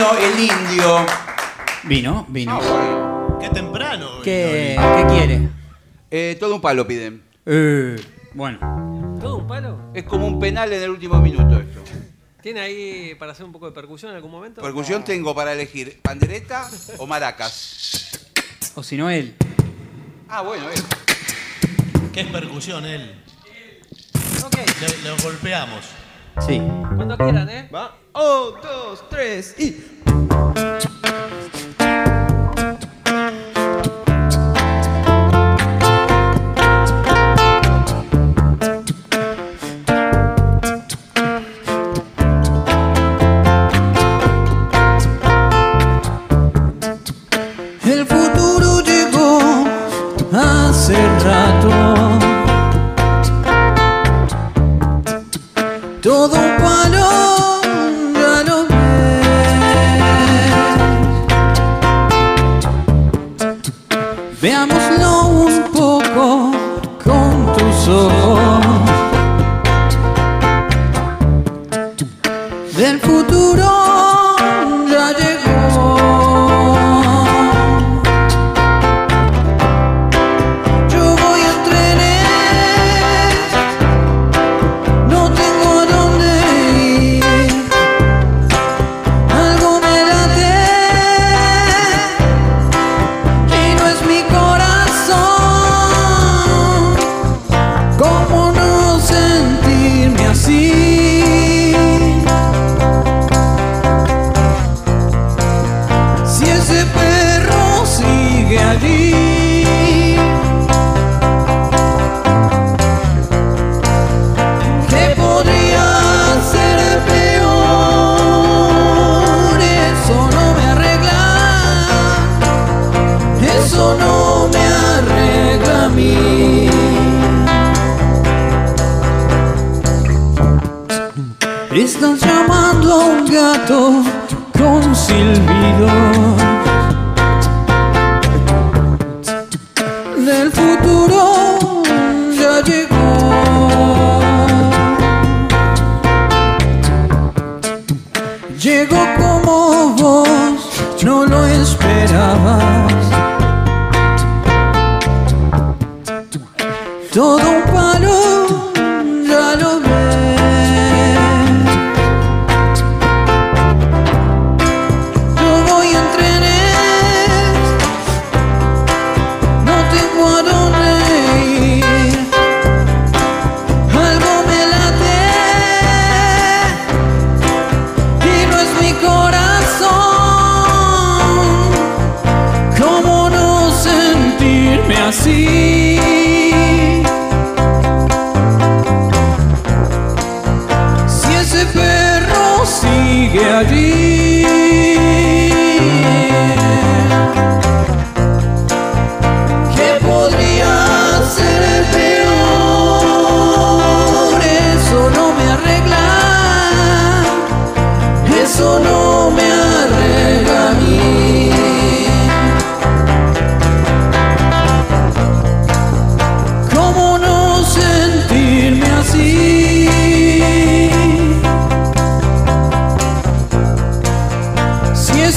Vino el indio. Vino, vino. Qué temprano. ¿Qué, ¿qué quiere? Eh, todo un palo piden. Eh, bueno. ¿Todo un palo? Es como un penal en el último minuto esto. ¿Tiene ahí para hacer un poco de percusión en algún momento? Percusión tengo para elegir pandereta o maracas. O si no, él. Ah, bueno, él. ¿Qué es percusión él? Le, lo golpeamos. Sí. Cuando quieran, ¿eh? Va. Un, dos, tres y.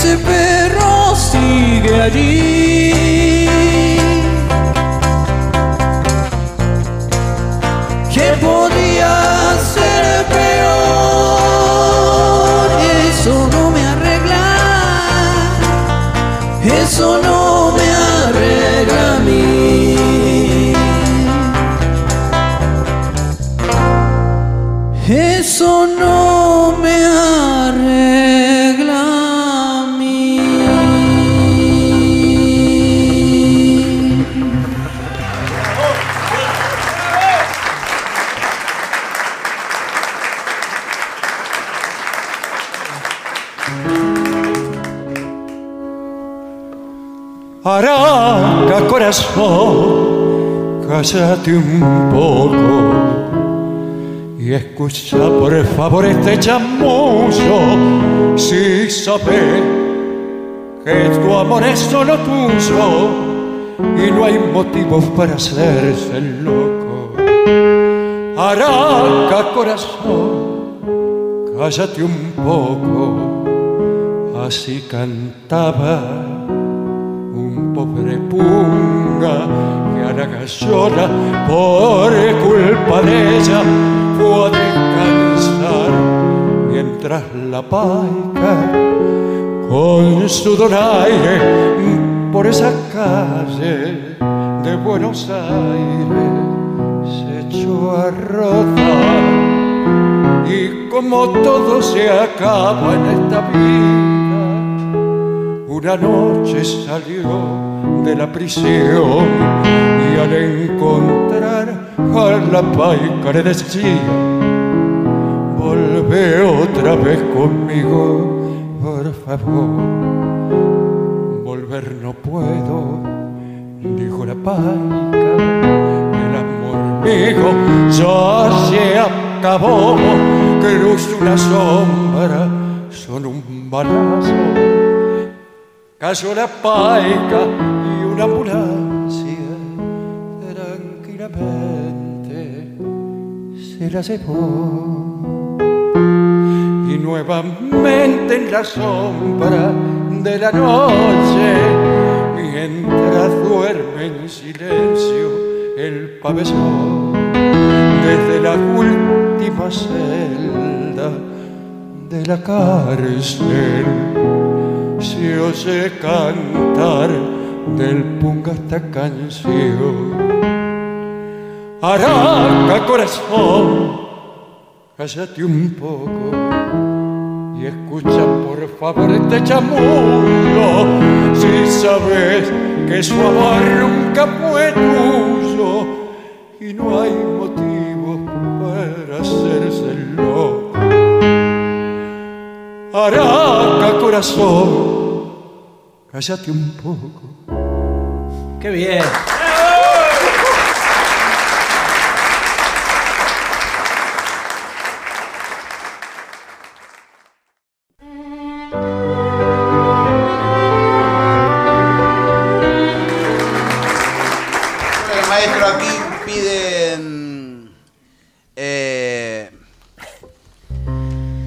ese perro sigue allí. Corazón, cállate un poco y escucha por favor este chamuyo. Si sabes que tu amor es solo tuyo y no hay motivos para hacerse loco. Arranca corazón, cállate un poco, así cantaba punga que a la gallona por culpa de ella fue a descansar mientras la paica con su donaire por esa calle de Buenos Aires se echó a rodar. Y como todo se acaba en esta vida, una noche salió de la prisión y al encontrar a la paica le decía, volve otra vez conmigo, por favor. Volver no puedo, dijo la paica, el amor mío ya se acabó, que luz una sombra son un balazo. Cayó la paica una ambulancia tranquilamente se la llevó. Y nuevamente en la sombra de la noche, mientras duerme en silencio el pabellón, desde la última celda de la cárcel se oye cantar del punga esta canción. Araca corazón, cállate un poco y escucha por favor este chamullo. Si sabes que su amor nunca fue tuyo y no hay motivo para hacerse loco. Araca corazón, cállate un poco. Qué bien. Bueno, maestro, aquí piden. Eh,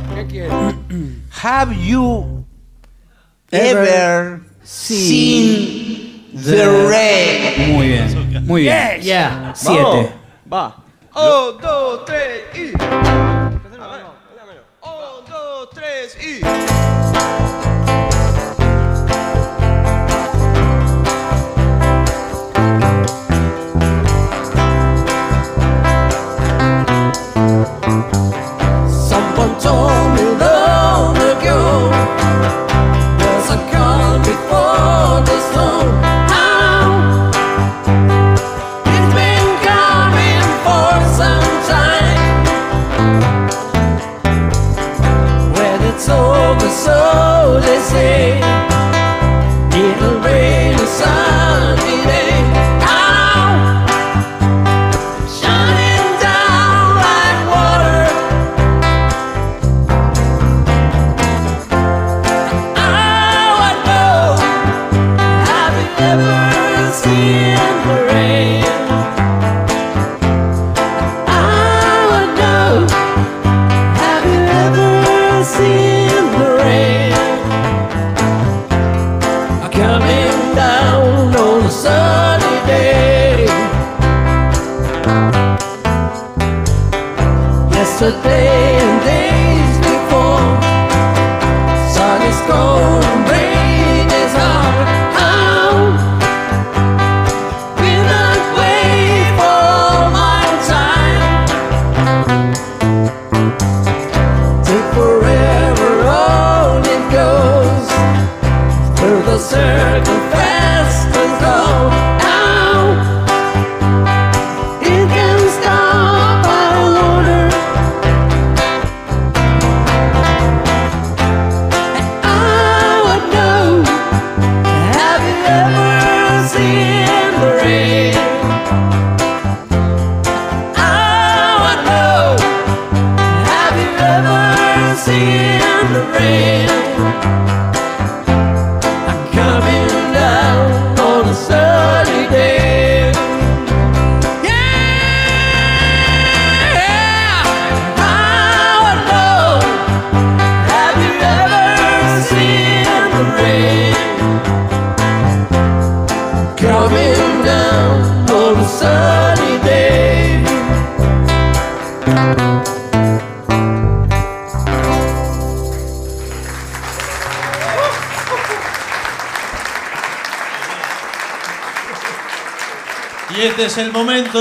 [clears throat] have you ever seen the rain? Muy bien. Muy bien. Yeah. Siete. Va. Un, dos,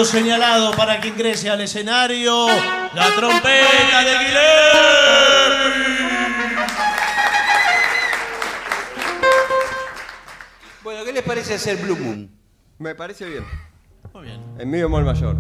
señalado para que ingrese al escenario la trompeta de Guilherme. Bueno, ¿qué les parece hacer Blue Moon? Me parece bien. Muy bien. En mi bemol mayor.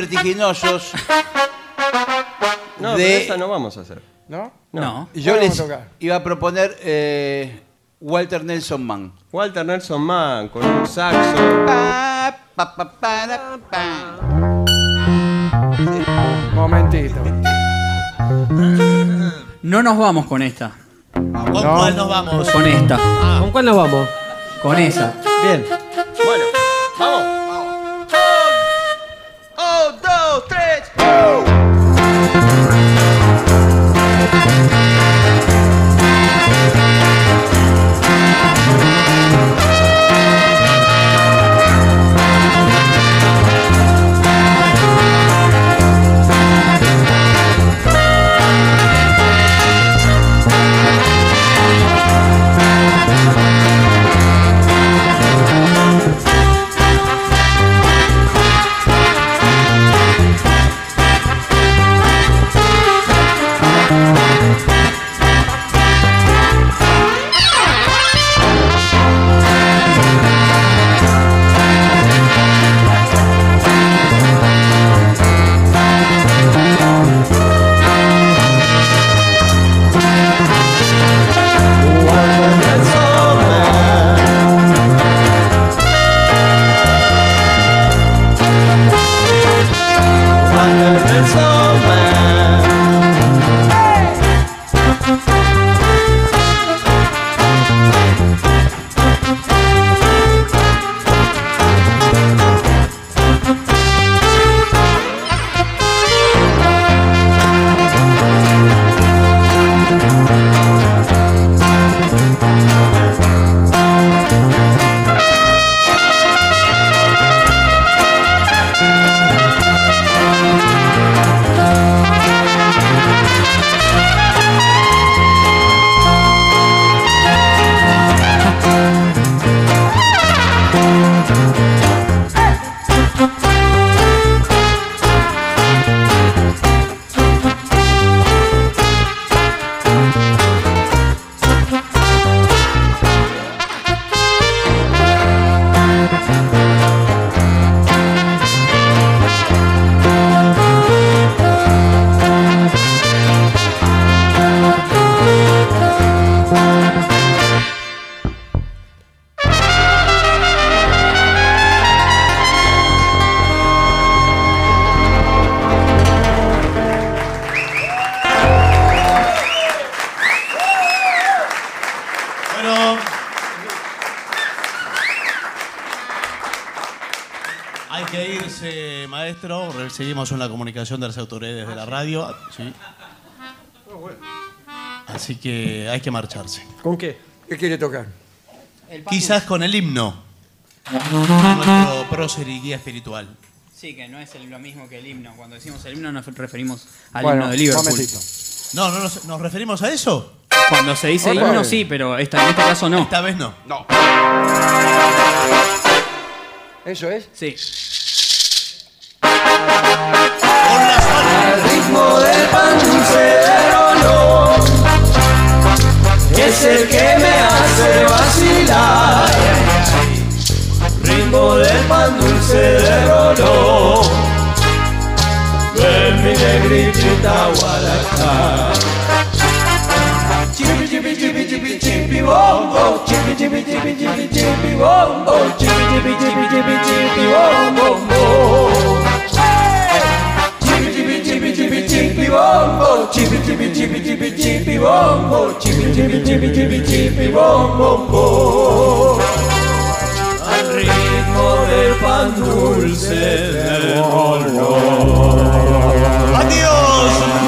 Vertiginosos No, de... pero esa no vamos a hacer. ¿No? No. Yo ¿Cuál les vamos a tocar? iba a proponer eh, Walter Nelson Mann. Walter Nelson Mann con un saxo. Momentito. No nos vamos con esta. ¿Con cuál nos vamos? Con esta. ¿Con cuál nos vamos? Con esa. Bien. Recibimos una comunicación de las autoridades de la radio. ¿sí? Así que hay que marcharse. ¿Con qué? ¿Qué quiere tocar? Quizás con el himno. Nuestro prócer y guía espiritual. Sí, que no es el- lo mismo que el himno. Cuando decimos el himno nos referimos al Bueno, himno de Liverpool. momentito. No, no nos, nos referimos a eso. Cuando se dice Otra himno vez. sí, pero esta, en este caso no. Esta vez no. No. ¿Eso es? Sí. jibby jibby jibby jibby whoa oh jibby jibby jibby jibby jibby whoa whoa whoa jibby jibby jibby jibby jibby whoa al ritmo del pan dulce del rollo adiós